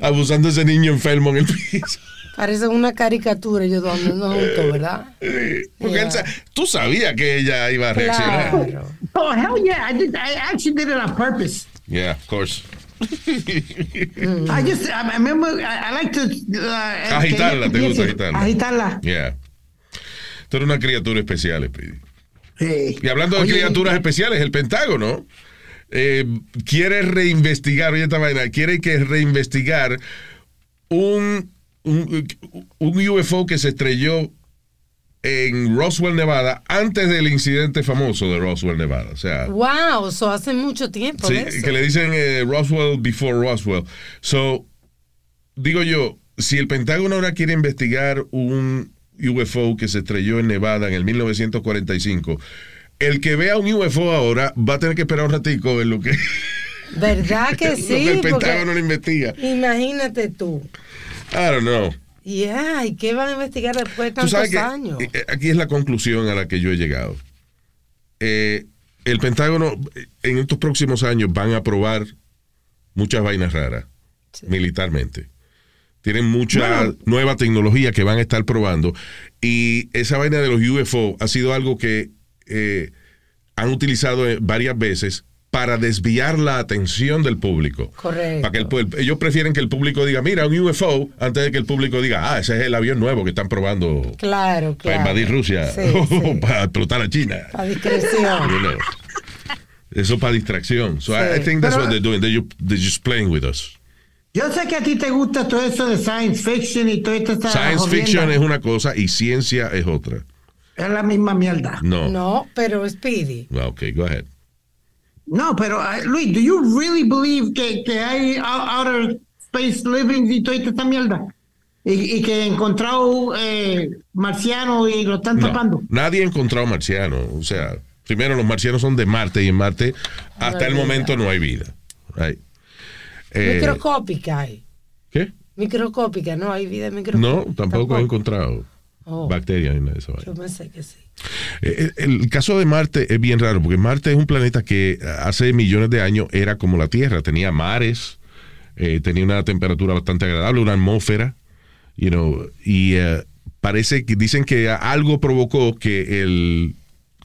abusando de ese niño enfermo en el piso. Parece una caricatura, yo no juntos, ¿verdad? Porque tú sabías que ella iba a reaccionar. Oh, hell yeah, I, did, I actually did it on purpose. Yeah, of course. I just, I, remember, I, like to... Uh, agitarla, te gusta agitarla. Agitarla. Yeah. Tú eres una criatura especial, Speedy. Sí. Y hablando de criaturas especiales, el Pentágono eh, quiere reinvestigar, oye esta vaina, quiere que reinvestigar un un, UFO que se estrelló en Roswell, Nevada, antes del incidente famoso de Roswell, Nevada. O sea, wow, eso hace mucho tiempo. Sí, que le dicen eh, Roswell before Roswell. So, digo yo, si el Pentágono ahora quiere investigar un UFO que se estrelló en Nevada en el 1945, el que vea un UFO ahora va a tener que esperar un ratico en lo que. ¿Verdad que sí? el Pentágono lo investiga. Imagínate tú. I don't know. Yeah, ¿y qué van a investigar después de tantos años? Eh, eh, aquí es la conclusión a la que yo he llegado. Eh, el Pentágono en estos próximos años van a probar muchas vainas raras militarmente. Tienen mucha nueva tecnología que van a estar probando y esa vaina de los UFO ha sido algo que han utilizado varias veces para desviar la atención del público. Correcto. Para que ellos prefieren que el público diga, mira, un UFO, antes de que el público diga, ah, ese es el avión nuevo que están probando claro, para invadir Rusia o para explotar a China. Para discreción. Eso para distracción. So I, think that's what they're doing. They're, just playing with us. Yo sé que a ti te gusta todo eso de science fiction y todo esto. Science fiction es una cosa y ciencia es otra. Es la misma mierda. No. No, pero Speedy. Ok, go ahead. No, pero uh, Luis, do you really believe que, que hay outer space living y toda esta mierda? Y, y, que encontrado eh, marciano y lo están tapando. Nadie ha encontrado marciano. O sea, primero los marcianos son de Marte y en Marte hasta el momento no hay vida. Eh, microscópica hay. ¿Qué? Microscópica, no hay vida microscópica. No, tampoco, tampoco. he encontrado oh. bacterias en eso. Yo pensé que sí. Eh, el, caso de Marte es bien raro, porque Marte es un planeta que hace millones de años era como la Tierra, tenía mares, eh, tenía una temperatura bastante agradable, una atmósfera, you know, y eh, parece que dicen que algo provocó que el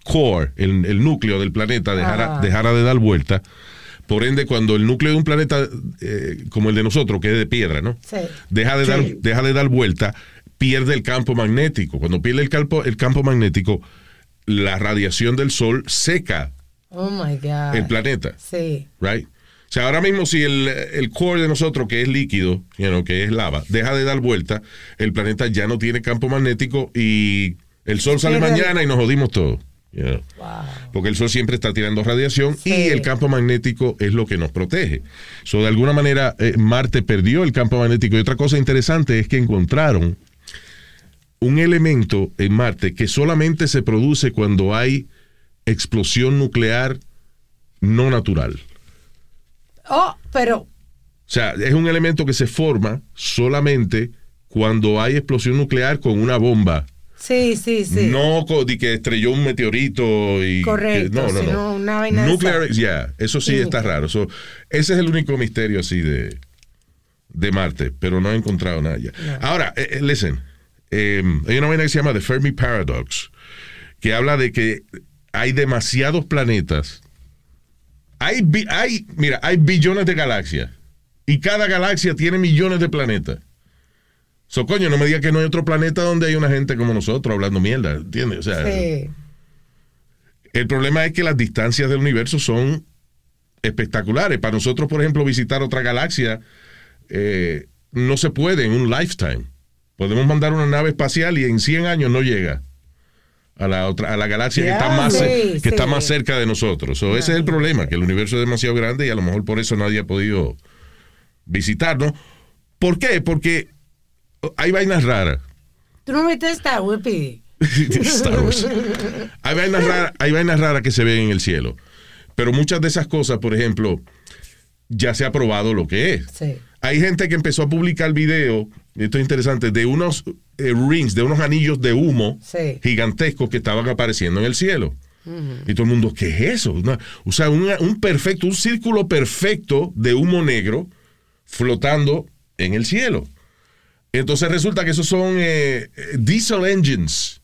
core, el, núcleo del planeta dejara, dejara, de dar vuelta. Por ende, cuando el núcleo de un planeta como el de nosotros, que es de piedra, ¿no? Deja, de dar, deja de dar vuelta, pierde el campo magnético. Cuando pierde el campo, el campo magnético, la radiación del sol seca oh my God. el planeta. Sí. Right? O sea, ahora mismo si el, el core de nosotros, que es líquido, que es lava, deja de dar vuelta, el planeta ya no tiene campo magnético y el sol sale mañana y nos jodimos todos. Porque el sol siempre está tirando radiación y el campo magnético es lo que nos protege. So, de alguna manera, eh, Marte perdió el campo magnético. Y otra cosa interesante es que encontraron un elemento en Marte que solamente se produce cuando hay explosión nuclear no natural. Oh, pero... O sea, es un elemento que se forma solamente cuando hay explosión nuclear con una bomba. Sí, sí, sí. No de que estrelló un meteorito y... Correcto. no, no, no. Una vaina nuclear, ya, eso sí, está raro. ese es el único misterio así de, de Marte, pero no he encontrado nada ya. Ahora, eh, eh, listen. Em, hay una vaina que se llama The Fermi Paradox, que habla de que hay demasiados planetas. Hay, hay, mira, hay billones de galaxias. Y cada galaxia tiene millones de planetas. So, coño, no me diga que no hay otro planeta donde hay una gente como nosotros hablando mierda, ¿entiendes? O sea, el problema es que las distancias del universo son espectaculares. Para nosotros, por ejemplo, visitar otra galaxia eh, no se puede en un lifetime. Podemos mandar una nave espacial y en 100 años no llega a la otra a la galaxia que, está más, que está más cerca de nosotros. ese es el problema, que el universo es demasiado grande y a lo mejor por eso nadie ha podido visitarnos. ¿Por qué? Porque hay vainas raras. Tú no metes Star Wars, Hay vainas raras, hay vainas raras que se ven en el cielo. Pero muchas de esas cosas, por ejemplo, ya se ha probado lo que es. Sí. Hay gente que empezó a publicar video, esto es interesante, de unos eh, rings, de unos anillos de humo Sí. gigantescos que estaban apareciendo en el cielo. Y todo el mundo, ¿qué es eso? Una- o sea, una- un perfecto, un círculo perfecto de humo negro flotando en el cielo. Entonces resulta que esos son eh, eh, diesel engines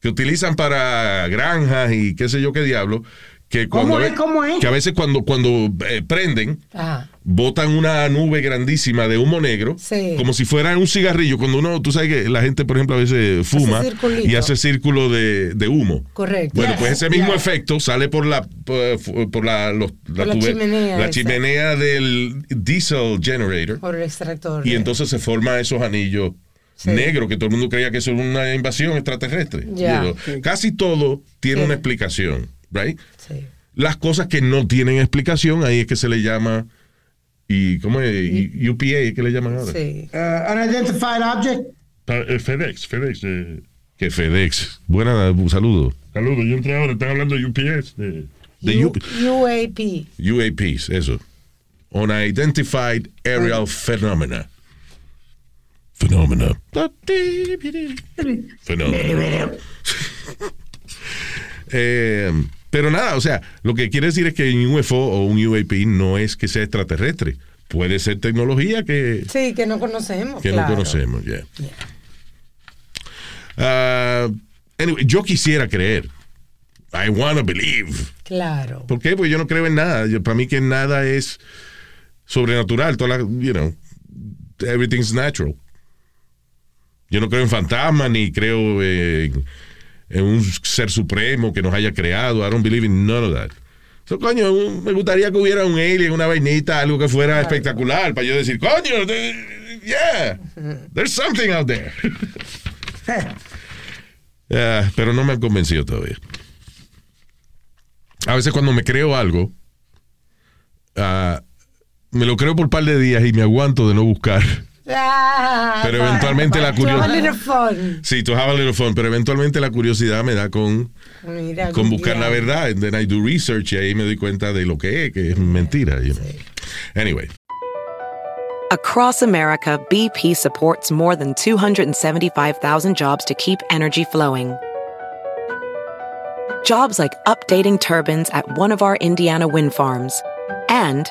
que utilizan para granjas y qué sé yo qué diablo. Que ¿Cómo cuando es? ¿Cómo es? Que a veces cuando, cuando eh, prenden, Ajá. botan una nube grandísima de humo negro, Sí. como si fuera un cigarrillo. Cuando uno, tú sabes que la gente, por ejemplo, a veces fuma y hace círculo de, de humo. Correcto. Bueno, Yes, pues ese mismo yes. efecto sale por la por, por la, los- la chimenea la chimenea del diesel generator Por el extractor. y entonces se forman esos anillos Sí. negros que todo el mundo creía que eso era una invasión extraterrestre. Casi todo tiene una explicación, right? Sí. Las cosas que no tienen explicación, ahí es que se le llama y ¿cómo es? Y- UPA, ¿qué le llaman ahora? Sí. Uh, unidentified object. Eh, FedEx, FedEx. eh, Que FedEx. Buena, un saludo. Saludos, yo entré ahora, están hablando de UPS. De, De U- UAP. UAPs, eso. Unidentified Aerial Phenomena. Phenomena. Phenomena. Eh, pero nada, o sea, lo que quiere decir es que un UFO o un UAP no es que sea extraterrestre. Puede ser tecnología que, Sí, que no conocemos. que claro. no conocemos, ya. Ah, anyway, yo quisiera creer. I wanna believe. Claro. ¿Por qué? Porque yo no creo en nada. Yo- para mí que nada es sobrenatural. Toda la, you know, everything's natural. Yo no creo en fantasmas ni creo en, en un ser supremo que nos haya creado. I don't believe in none of that. So, coño, un- me gustaría que hubiera un alien, una vainita, algo que fuera espectacular para yo decir, coño, yeah, there's something out there. Pero no me han convencido todavía. A veces cuando me creo algo, ah, me lo creo por un par de días y me aguanto de no buscar. Ah, Pero pa- eventualmente la curiosidad-. Sí, to have a little fun, pero eventualmente la curiosidad me da con, Mira, con buscar la verdad. And then I do research y ahí me doy cuenta de lo que es, que es mentira. you know. Anyway, Across America, BP supports more than 275,000 jobs to keep energy flowing. Jobs like updating turbines at one of our Indiana wind farms and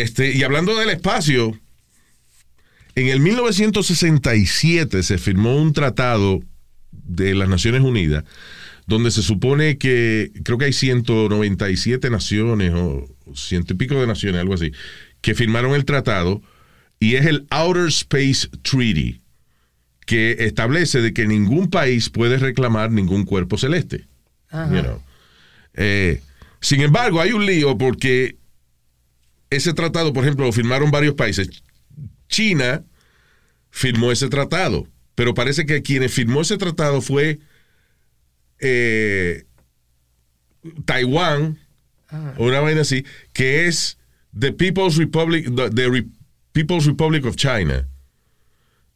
Este, y hablando del espacio, en el 1967 se firmó un tratado de las Naciones Unidas donde se supone que creo que hay 197 naciones o ciento y pico de naciones, algo así, que firmaron el tratado y es el Outer Space Treaty que establece de que ningún país puede reclamar ningún cuerpo celeste. You know. Eh, sin embargo, hay un lío porque ese tratado, por ejemplo, lo firmaron varios países. China firmó ese tratado, pero parece que quien firmó ese tratado fue eh, Taiwán, o una vaina así, que es the People's Republic, the, the Re- People's Republic of China.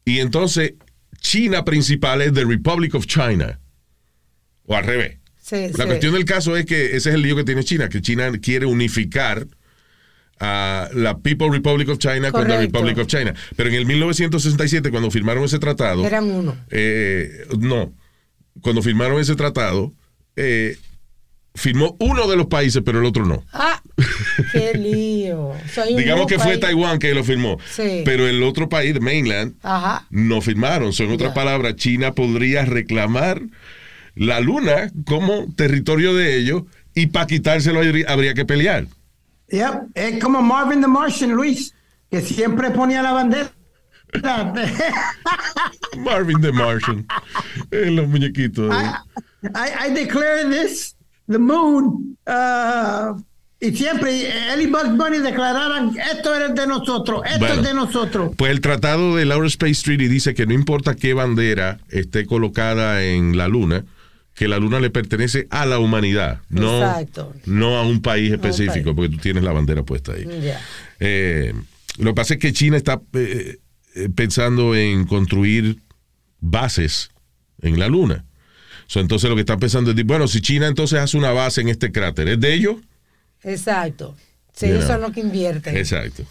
Y entonces, China principal es the Republic of China. O al revés. Sí, La sí. cuestión del caso es que ese es el lío que tiene China, que China quiere unificar a la People Republic of China con la Correcto. Republic of China. Pero en el 1967, cuando firmaron ese tratado, Eran uno. eh, no, cuando firmaron ese tratado, eh, firmó uno de los países, pero el otro no. Ah, qué lío. Soy Digamos que fue. Taiwán que lo firmó, Sí. pero el otro país, mainland, Ajá. no firmaron. So, en otras palabras, China podría reclamar la luna como territorio de ellos y para quitárselo habría que pelear. Yep. Es como Marvin the Martian, Luis, que siempre ponía la bandera. Marvin the Martian. Eh, los muñequitos. I, I, I declare this, the moon. uh, y siempre él y Bugs Bunny declararan esto es de nosotros, esto Bueno. es de nosotros. Pues el tratado de Laura Space Treaty dice que no importa qué bandera esté colocada en la luna, que la luna le pertenece a la humanidad, no, Exacto. no a un país específico, país. porque tú tienes la bandera puesta ahí. Eh, lo que pasa es que China está eh, eh, pensando en construir bases en la luna. So, entonces lo que están pensando es, bueno, si China entonces hace una base en este cráter, ¿es de ellos? Exacto. Sí, know. son los que invierten. Exacto.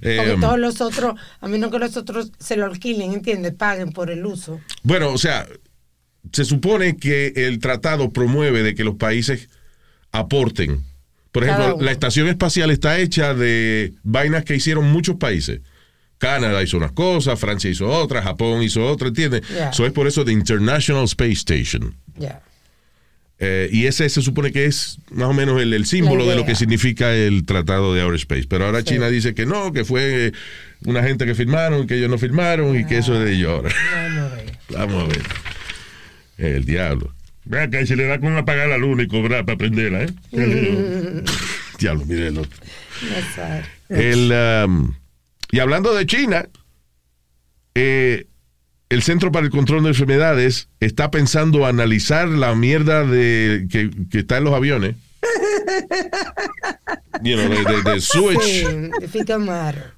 Porque todos los otros, a menos que los otros se lo alquilen, ¿entiendes? Paguen por el uso. Bueno, o sea, se supone que el tratado promueve de que los países aporten. Por ejemplo, la estación espacial está hecha de vainas que hicieron muchos países. Canadá hizo unas cosas, Francia hizo otras, Japón hizo otras, ¿entiendes? Eso es por eso de International Space Station. Eh, y ese se supone que es más o menos el, el símbolo de lo que significa el tratado de Outer Space. Pero ahora Sí. China dice que no, que fue una gente que firmaron, que ellos no firmaron y que eso es de ellos ahora. Vamos a ver. Vamos a ver. El diablo. Ve acá y se le da con apagar la luna y cobrar para prenderla, ¿eh? Lío. Diablo, mire el otro. El, um, y hablando de China, eh, el Centro para el Control de Enfermedades está pensando analizar la mierda de, que, que está en los aviones. You know, de, de- de sewage. Sí.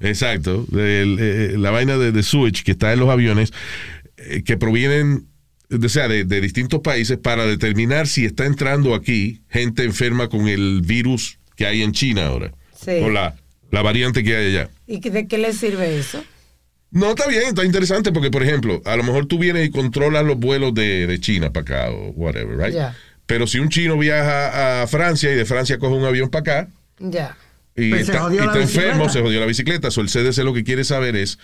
Exacto, eh, la vaina de, de sewage que está en los aviones, eh, que provienen, o sea, de, de distintos países para determinar si está entrando aquí gente enferma con el virus que hay en China ahora, Sí. o la, la variante que hay allá. ¿Y de qué le sirve eso? No, está bien, está interesante porque, por ejemplo, a lo mejor tú vienes y controlas los vuelos de, de China para acá o whatever, right? Ya. Pero si un chino viaja a Francia y de Francia coge un avión para acá, Ya. y Pues se está, jodió y la está enfermo, se jodió la bicicleta. So, el CDC lo que quiere saber es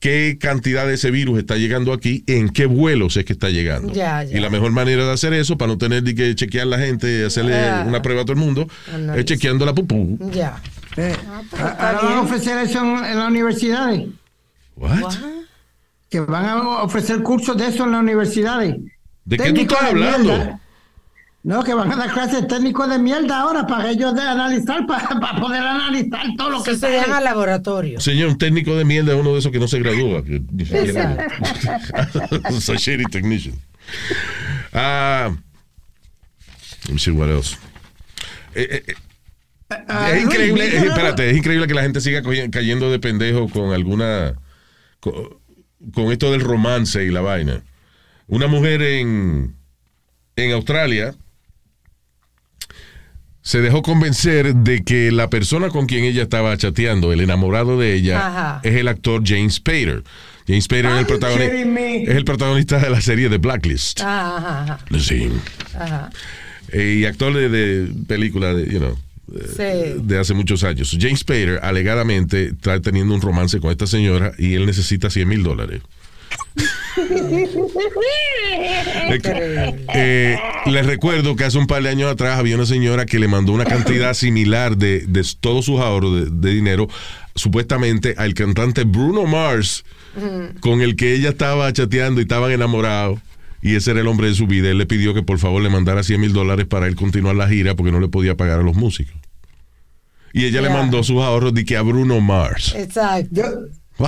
qué cantidad de ese virus está llegando aquí, en qué vuelos es que está llegando. Ya, ya. Y la mejor manera de hacer eso, para no tener que chequear la gente, hacerle Ah. una prueba a todo el mundo, es chequeando la pupú. Ya. Eh, Ah, ahora van a ofrecer eso en, en las universidades. What? Que van a ofrecer cursos de eso en las universidades. ¿De qué tú estás hablando? No, que van a dar clases técnicos de mierda ahora para ellos de analizar, para, poder analizar todo lo que se llama laboratorio. Señor, un técnico de mierda es uno de esos que no se gradúa. que ni siquiera- a technician. Ah, let me see what else. Eh, eh, eh, Ah, es increíble, ¿viste eh, la- espérate, es increíble que la gente siga cayendo de pendejo con alguna. Con, con esto del romance y la vaina. Una mujer en, en Australia se dejó convencer de que la persona con quien ella estaba chateando, el enamorado de ella, Ajá. es el actor James Spader. James Spader es el, protagonista, kidding me? es el protagonista de la serie de Blacklist. Ajá, ajá. Sí. ajá. Eh, y actor de, de película de, you know, Sí. de hace muchos años. James Spader alegadamente está teniendo un romance con esta señora y él necesita 100 mil dólares. Eh, les recuerdo que hace un par de años atrás había una señora que le mandó una cantidad similar de, de todos sus ahorros de, de dinero, supuestamente al cantante Bruno Mars, con el que ella estaba chateando y estaban enamorados. Y ese era el hombre de su vida. Él le pidió que por favor le mandara 100 mil dólares para él continuar la gira porque no le podía pagar a los músicos. Y ella le mandó sus ahorros de que a Bruno Mars. Exacto.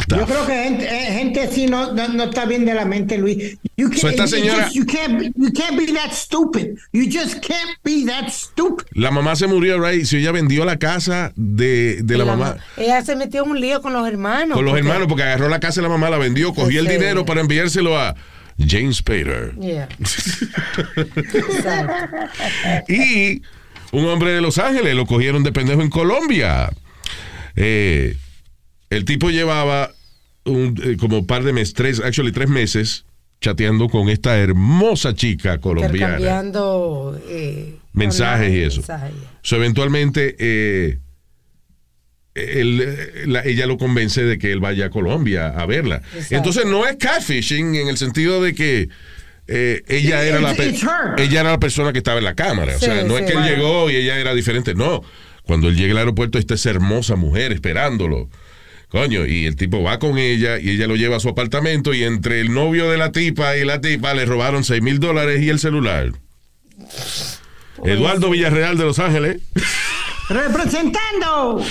Yo, creo que gente, eh, gente así no, no, no está bien de la mente, Luis. You can't, So esta you señora- just- you, can't, be- you can't be that stupid. You just can't be that stupid. La mamá se murió, right? Si ella vendió la casa de, de la, mamá. Ella se metió en un lío con los hermanos. Con los porque- hermanos, porque agarró la casa de la mamá, la vendió, cogió el dinero para enviárselo a James Spader. Yeah. Exacto. Y un hombre de Los Ángeles lo cogieron de pendejo en Colombia. Eh, el tipo llevaba un, eh, como un par de meses, tres, actually tres meses, chateando con esta hermosa chica colombiana. Intercambiando eh, Mensajes y eso. mensajes. So, eventualmente, eh, él, eh, la- ella lo convence de que él vaya a Colombia a verla. Exacto. Entonces, no es catfishing en el sentido de que eh, ella, era la ella era la persona que estaba en la cámara. Sí, o sea, no sí, es que él llegó y ella era diferente. No. Cuando él llega al aeropuerto, está esa hermosa mujer esperándolo. Coño, y el tipo va con ella y ella lo lleva a su apartamento y entre el novio de la tipa y la tipa le robaron 6 mil dólares y el celular. Eduardo Villarreal de Los Ángeles Representando.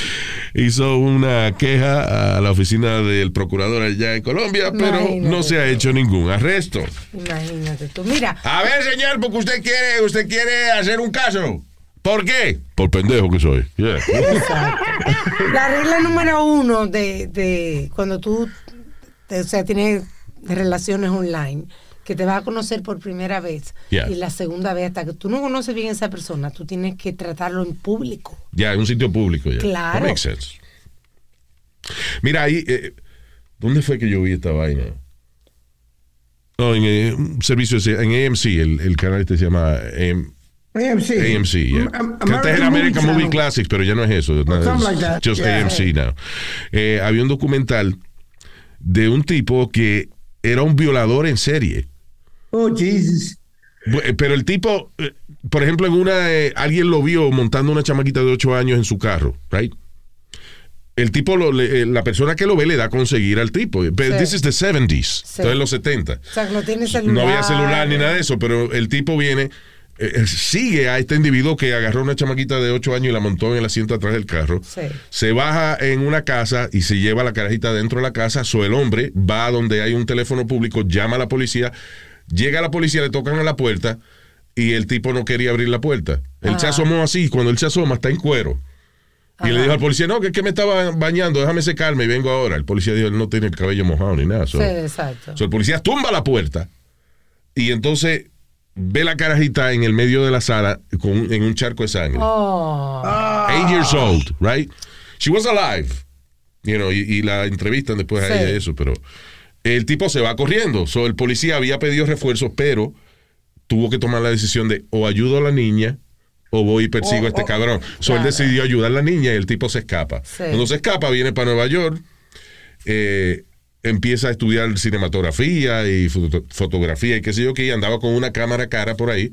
hizo una queja a la oficina del procurador allá en Colombia, pero Imagínate no se ha hecho ningún arresto. Imagínate tú. Mira, A ver, señor, porque usted quiere, usted quiere hacer un caso. ¿Por qué? Por pendejo que soy. Yeah. la regla número uno de, de cuando tú, te- o sea, tienes relaciones online, que te vas a conocer por primera vez Yeah. y la segunda vez, hasta que tú no conoces bien a esa persona, tú tienes que tratarlo en público. Ya, en un sitio público ya. Claro. That makes sense. Mira, ahí, eh, ¿dónde fue que yo vi esta vaina? No, en eh, un servicio, en AMC, el, el canal este se llama AM, AMC. AMC, yeah. Que antes era American Movie Classics, pero ya no es eso. no, something es like that, Just yeah. AMC now. Eh, había un documental de un tipo que era un violador en serie. Oh, Jesus. Eh, Pero el tipo, eh, por ejemplo, en una, eh, alguien lo vio montando una chamaquita de 8 años en su carro, right? El tipo, lo- le- la persona que lo ve le da a conseguir al tipo. Pero Sí. this is the 70s, Sí. entonces los 70. O sea, no tiene celular. No había celular ni nada de eso, pero el tipo viene, eh, sigue a este individuo que agarró una chamaquita de 8 años y la montó en el asiento atrás del carro. Sí. Se baja en una casa y se lleva la carajita dentro de la casa. So el hombre va a donde hay un teléfono público, llama a la policía, llega a la policía, le tocan a la puerta y el tipo no quería abrir la puerta. Él se asomó así, cuando él se asoma está en cuero. Y le dijo al policía, no, que es que me estaba bañando, déjame secarme y vengo ahora. El policía dijo, él no tiene el cabello mojado ni nada. So- Sí, exacto. So, el policía tumba la puerta y entonces ve la carajita en el medio de la sala con, en un charco de sangre. Oh. Eight years old, right? She was alive. You know, y, y la entrevistan después Sí. a ella eso, pero el tipo se va corriendo. So, el policía había pedido refuerzos, pero tuvo que tomar la decisión de o ayudo a la niña o voy y persigo a este o- cabrón. So, él decidió ayudar a la niña y el tipo se escapa. Sí. Cuando se escapa, viene para Nueva York, eh, empieza a estudiar cinematografía y foto- fotografía y qué sé yo qué, y andaba con una cámara cara por ahí.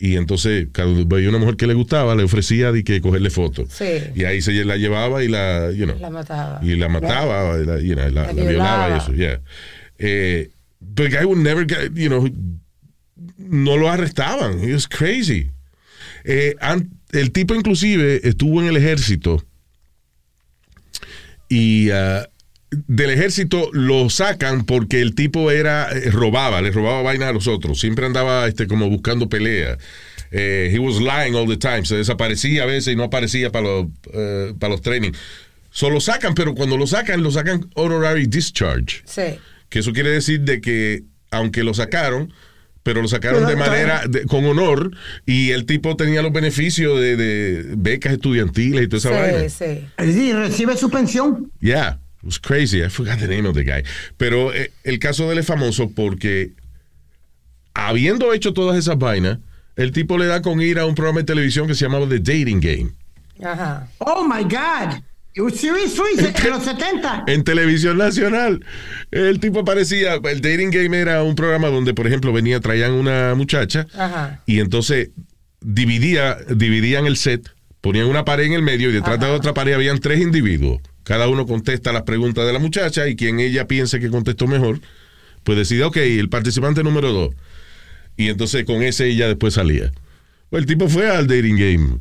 Y entonces, cuando veía una mujer que le gustaba, le ofrecía de que cogerle fotos. Sí. Y ahí se la llevaba y la, you know, La mataba. y la mataba, y la, you know, la- La la violaba y eso, yeah. Eh, but the guy would never get, you know, no lo arrestaban. He was crazy. Eh, el tipo inclusive estuvo en el ejército y ah, del ejército lo sacan porque el tipo era eh, robaba, le robaba vaina a los otros. Siempre andaba este como buscando pelea. Eh, he was lying all the time. Se desaparecía a veces y no aparecía para los eh, para los training. Solo sacan, pero cuando lo sacan, lo sacan honorary discharge. Sí. Que eso quiere decir de que aunque lo sacaron, pero lo sacaron de manera de- con honor y el tipo tenía los beneficios de, de becas estudiantiles y toda esa vaina. Sí, sí. Es decir, recibe su pensión. Yeah, it was crazy. I forgot the name of the guy. Pero eh, el caso de él es famoso porque habiendo hecho todas esas vainas, el tipo le da con ir a un programa de televisión que se llamaba The Dating Game. Ajá. Oh my God. It was serious Swiss en los 70. En televisión nacional. El tipo aparecía, el Dating Game era un programa donde, por ejemplo, venía, traían una muchacha Ajá. y entonces dividía, dividían el set, ponían una pared en el medio y detrás de Ajá. otra pared habían tres individuos. Cada uno contesta las preguntas de la muchacha y quien ella piense que contestó mejor, pues decide, ok, el participante número dos. Y entonces con ese ella después salía. Pues el tipo fue al dating game.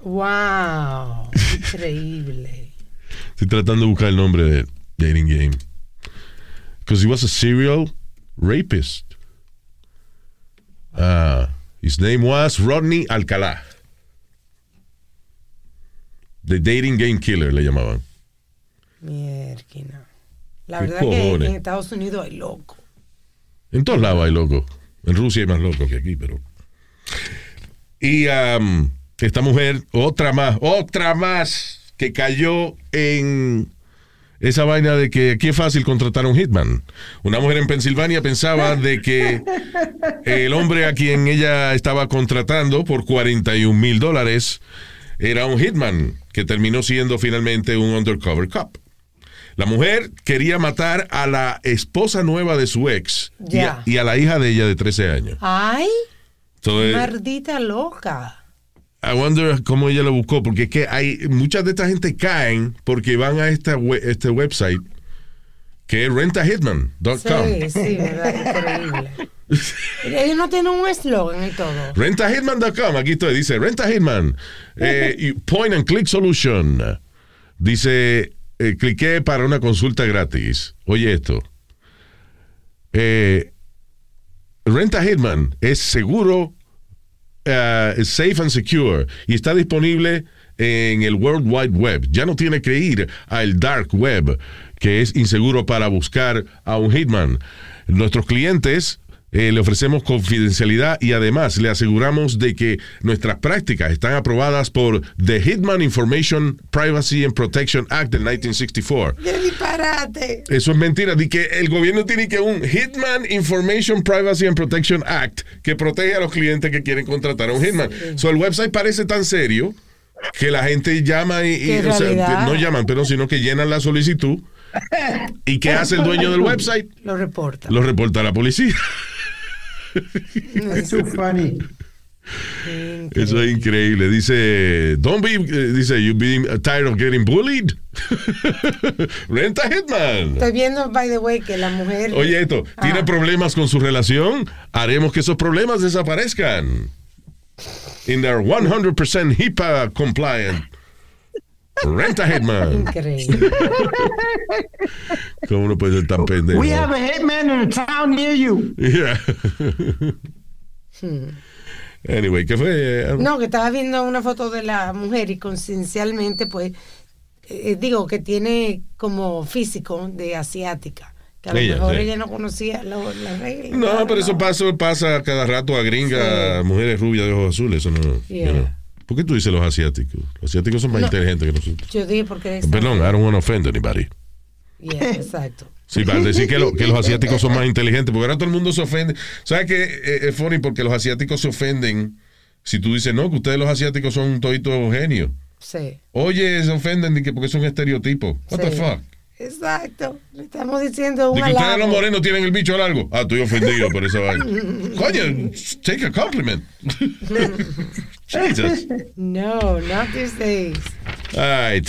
Wow. Increíble. Estoy tratando de buscar el nombre de dating game. Because he was a serial rapist. Ah, his name was Rodney Alcalá. The dating game killer le llamaban. Mierquina. La ¿Qué verdad que en Estados Unidos hay loco. En todos lados hay locos. En Rusia hay más locos que aquí, pero. Y esta mujer, otra más, otra más, que cayó en esa vaina de que aquí es fácil contratar a un hitman. Una mujer en Pensilvania pensaba de que el hombre a quien ella estaba contratando por 41 mil dólares era un hitman que terminó siendo finalmente un undercover cop. La mujer quería matar a la esposa nueva de su ex y a- Ya. y, a, la hija de ella de 13 años. Ay, Entonces, maldita loca. I wonder cómo ella lo buscó, porque es que hay muchas de esta gente caen porque van a esta we- este website que es rentahitman.com. Sí, sí, verdad, increíble. Ellos no tienen un eslogan y todo. Rentahitman.com, aquí estoy, dice Renta Hitman, eh, Point and Click Solution. Dice, eh, cliqué para una consulta gratis. Oye esto. Eh, Renta Hitman es seguro, es safe and secure y está disponible en el World Wide Web. Ya no tiene que ir al Dark Web, que es inseguro para buscar a un hitman. Nuestros clientes eh, le ofrecemos confidencialidad y además le aseguramos de que nuestras prácticas están aprobadas por The Hitman Information Privacy and Protection Act del 1964. ¡Qué disparate! Eso es mentira. Di que el gobierno tiene que un Hitman Information Privacy and Protection Act que protege a los clientes que quieren contratar a un Hitman. So, el website parece tan serio que la gente llama y, y, o sea, no llaman, pero sino que llenan la solicitud. ¿Y qué hace el dueño del website? Lo reporta. Lo reporta a la policía. It's funny. Eso es increíble. Dice, don't be, eh, dice, you being tired of getting bullied. Renta Hitman. Estoy viendo, by the way, que la mujer. Oye, esto, ¿tiene Ah. problemas con su relación? Haremos que esos problemas desaparezcan. In their 100% HIPAA compliant. Renta Hitman. Increíble. ¿Cómo uno puede ser tan pendejo? We have a hitman in a town near you. Yeah. Anyway, ¿qué fue? No, que estaba viendo una foto de la mujer y conciencialmente, pues, eh, digo que tiene como físico de asiática. Que a lo Ella, mejor sí. ella no conocía lo- la regla. No, pero eso pasa, pasa cada rato a gringas, mujeres rubias de ojos azules. Eso no, Yeah. you know. ¿Por qué tú dices los asiáticos? Los asiáticos son más No. inteligentes que nosotros. Yo dije porque. Perdón, I don't want to offend anybody. Yeah, exacto. Sí, para decir que, lo- que los asiáticos son más inteligentes, porque ahora todo el mundo se ofende. ¿Sabes qué? Eh, Es funny porque los asiáticos se ofenden si tú dices, no, que ustedes los asiáticos son toditos genios. Sí. Oye, se ofenden de que porque son estereotipos. What the Sí. fuck? Exacto. Le estamos diciendo un De que ustedes los morenos tienen el bicho largo. Ah, estoy ofendido por esa vaina. Coño, take a compliment. Jesus. No, not these days. All right.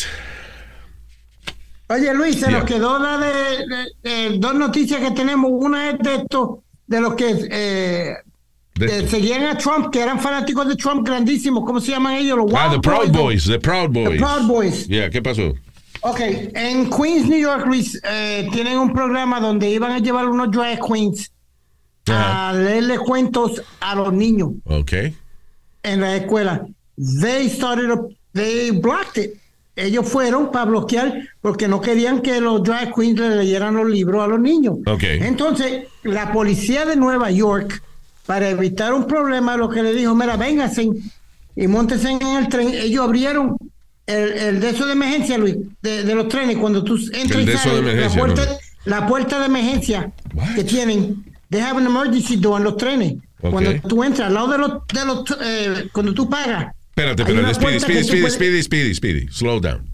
Oye, Luis, se Yeah. nos quedó la de, de- de dos noticias que tenemos. Una es de esto, de los que eh, De seguían a Trump, que eran fanáticos de Trump grandísimos. ¿Cómo se llaman ellos? Los Ah, Wild the Proud ¿no? Boys, the Proud Boys. Proud Boys. Yeah, ¿qué pasó? Ok, en Queens, New York, Luis, eh, tienen un programa donde iban a llevar unos drag queens a leerle cuentos a los niños Ok. en la escuela. They started, a- they blocked it. Ellos fueron para bloquear porque no querían que los drag queens le leyeran los libros a los niños. Ok. Entonces, la policía de Nueva York, para evitar un problema, lo que le dijo, mira, vénganse y montense en el tren. Ellos abrieron el, el de eso de emergencia, Luis, de, de los trenes, cuando tú entras y sales, la puerta, ¿no? la puerta de emergencia que tienen, they have an emergency door en los trenes. Cuando tú entras, al lado de los, de los eh, cuando tú pagas. Espérate, espérate, Speedy, Speedy, Speedy, puedes- Speedy, Speedy, Speedy, slow down.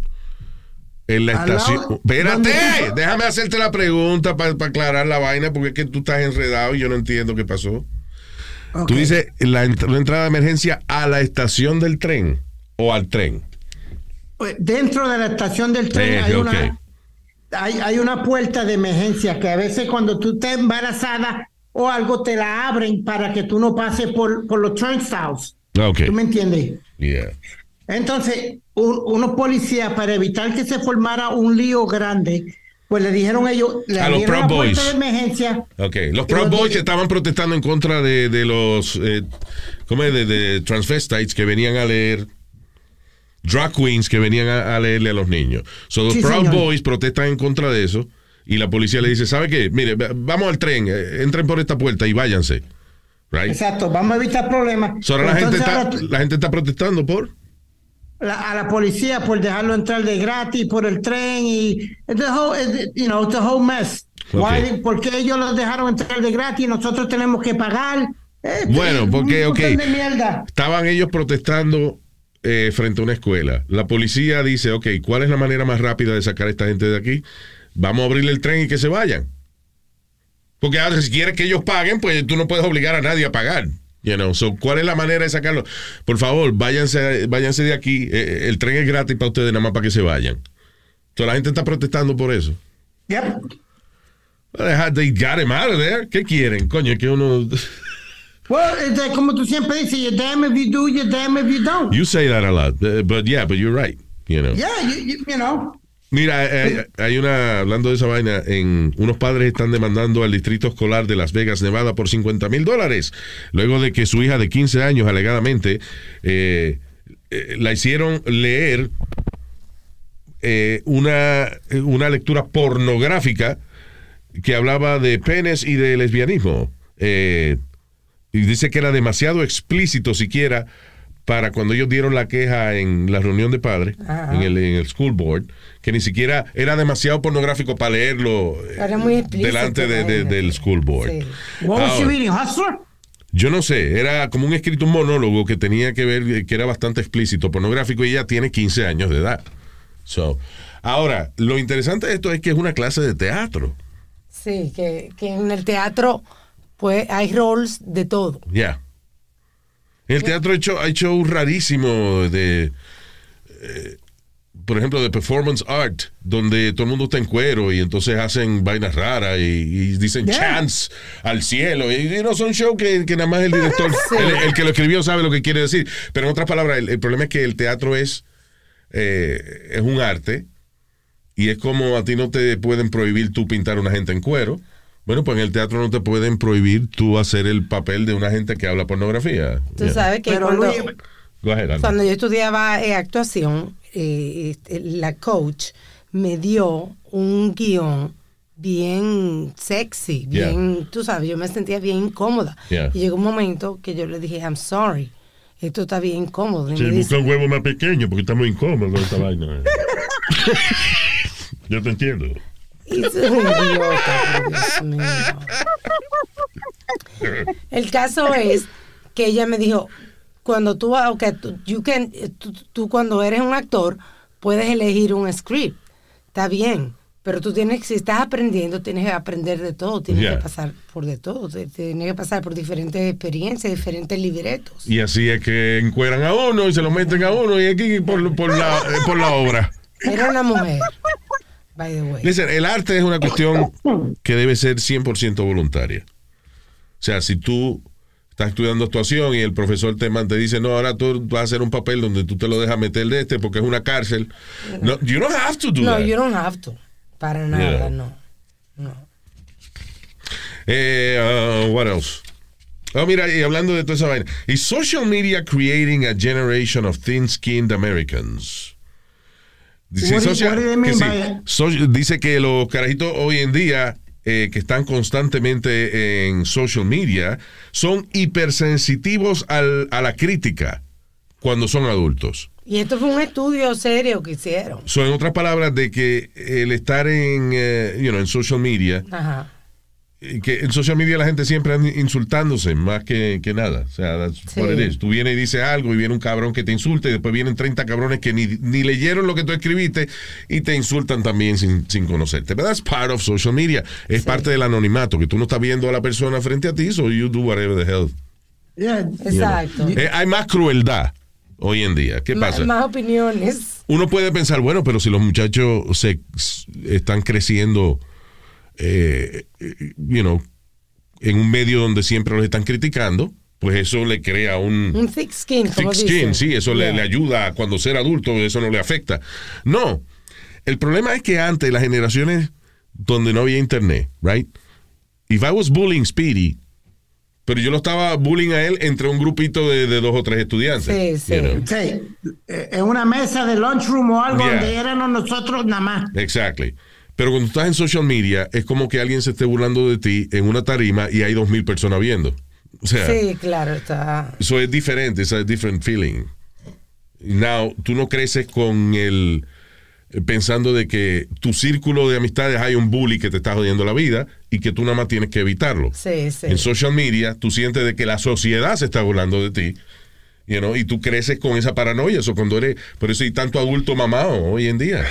En la estación. Espérate, déjame hacerte la pregunta para aclarar la vaina, porque es que tú estás enredado y yo no entiendo qué pasó. Ok. Tú dices la entrada de emergencia a la estación del tren o al tren. Pues, Dentro de la estación del tren hay, una, hay, hay una puerta de emergencia que a veces cuando tú estás embarazada o algo te la abren para que tú no pases por, por los turnstiles. ¿Tú me entiendes? Yeah. Entonces, un- unos policías, para evitar que se formara un lío grande, pues le dijeron ellos, le A los Proud Boys. de emergencia. Ok, los Proud Boys estaban protestando en contra de, de los, eh, ¿cómo es? De, de transvestites que venían a leer, drag queens que venían a, a leerle a los niños. So, los Sí, Proud señor. Boys protestan en contra de eso y la policía le dice, ¿sabe qué? Mire, va- vamos al tren, eh, entren por esta puerta y váyanse. Right? Exacto, vamos a evitar problemas. So, ahora la, gente está, la gente está protestando por... la- a la policía por dejarlo entrar de gratis por el tren y the whole, you know, the whole mess. Ok. Why- ¿Por qué ellos los dejaron entrar de gratis y nosotros tenemos que pagar? Eh, Bueno, eh, porque, ok, estaban ellos protestando eh, frente a una escuela. La policía dice, ok, ¿cuál es la manera más rápida de sacar a esta gente de aquí? vamos a abrirle el tren y que se vayan. Porque ahora si quieres que ellos paguen, pues tú no puedes obligar a nadie a pagar. You know, so, ¿Cuál es la manera de sacarlo? Por favor, váyanse, váyanse de aquí. Eh, el tren es gratis para ustedes, nada más para que se vayan. Toda la gente está protestando por eso. Yep. They got him out of there. ¿Qué quieren? Coño, que uno... Well, it's like, como tú siempre dices, you're damn if you do, you're damn if you don't. You say that a lot, uh, but yeah, but you're right. You know. Yeah, you, you, you know. Mira, eh, hay una, hablando de esa vaina, en unos padres están demandando al distrito escolar de Las Vegas, Nevada, por 50 mil dólares, luego de que su hija de 15 años, alegadamente, eh, eh, la hicieron leer eh, una, una lectura pornográfica que hablaba de penes y de lesbianismo. Eh, y dice que era demasiado explícito siquiera para cuando ellos dieron la queja en la reunión de padres, en el, en el school board, que ni siquiera era demasiado pornográfico para leerlo eh, Era muy explícito, delante de- de- del school board. Sí. Ahora, yo no sé, era como un escrito, un monólogo que tenía que ver, eh, que era bastante explícito, pornográfico, y ella tiene 15 años de edad. So, ahora, lo interesante de esto es que es una clase de teatro. Sí, que, que en el teatro pues hay roles de todo. Ya. En el teatro hay, show- hay shows rarísimos de, eh, por ejemplo, de performance art, donde todo el mundo está en cuero y entonces hacen vainas raras y, y dicen Yeah. chants al cielo. Y, y no son shows que, que nada más el director, el, el que lo escribió sabe lo que quiere decir. Pero en otras palabras, el, el problema es que el teatro es, eh, es un arte y es como a ti no te pueden prohibir tú pintar a una gente en cuero. Bueno, pues en el teatro no te pueden prohibir tú hacer el papel de una gente que habla pornografía. Tú Yeah. sabes que Pero cuando, Luis, Go ahead, Alma. cuando yo estudiaba eh, actuación, eh, este, la coach me dio un guion bien sexy, Yeah. bien, tú sabes, yo me sentía bien incómoda. Yeah. Y llegó un momento que yo le dije, I'm sorry, esto está bien incómodo. Y Sí, me busca dice, un huevo más pequeño porque está muy incómodo esta vaina. Yo te entiendo. El caso es que ella me dijo, cuando tú, vas- okay, tú, you can- tú, tú cuando eres un actor puedes elegir un script, está bien, pero tú tienes, si estás aprendiendo, tienes que aprender de todo, tienes Yeah. que pasar por de todo, tienes que pasar por diferentes experiencias, diferentes libretos. Y así es que encueran a uno y se lo meten a uno y aquí por, por, la, eh, por la obra. Era una mujer, by the way. Listen, el arte es una cuestión que debe ser 100% voluntaria. O sea, si tú estás estudiando actuación y el profesor te, te dice, no, ahora tú vas a hacer un papel donde tú te lo dejas meter de este porque es una cárcel. No, you don't have to do No, that. you don't have to, para nada, Yeah. no. Eh, uh, what else? Oh, mira, y hablando de toda esa vaina. Is social media creating a generation of thin-skinned Americans? Dice, What do- social- what do they mean que sí. by it? So- dice que los carajitos hoy en día eh, que están constantemente en social media son hipersensitivos al- a la crítica cuando son adultos. Y esto fue un estudio serio que hicieron. So, en otras palabras, de que el estar en, eh, you know, en social media Ajá. Y que en social media la gente siempre anda insultándose más que, que nada. O sea, that's Sí. what it is. Tú vienes y dices algo y viene un cabrón que te insulta y después vienen 30 cabrones que ni, ni leyeron lo que tú escribiste y te insultan también sin, sin conocerte. Pero that's part of social media. Es parte del anonimato, que tú no estás viendo a la persona frente a ti, so you do whatever the hell. Yeah. Exacto. Eh, hay más crueldad hoy en día. ¿Qué pasa? Más opiniones. Uno puede pensar, bueno, pero si los muchachos se están creciendo, eh, eh, you know, en un medio donde siempre los están criticando, pues eso le crea un, Un thick skin, como thick skin, dicen. sí, eso le, Yeah. le ayuda cuando ser adulto, eso no le afecta. No, el problema es que antes, las generaciones donde no había internet, right? If I was bullying Speedy, pero yo lo estaba bullying a él entre un grupito de, de dos o tres estudiantes. Sí, you know. Sí, en una mesa de lunchroom o algo Yeah. donde éramos nosotros nada más. Exactly. Pero cuando estás en social media, es como que alguien se esté burlando de ti en una tarima y hay dos mil personas viendo. O sea, Sí, claro, está. eso es diferente, es a different feeling. Now, tú no creces con el eh, pensando de que tu círculo de amistades hay un bully que te está jodiendo la vida y que tú nada más tienes que evitarlo. Sí, sí. En social media, tú sientes de que la sociedad se está burlando de ti. You know, y tú creces con esa paranoia. Eso cuando eres, por eso hay tanto adulto mamado hoy en día.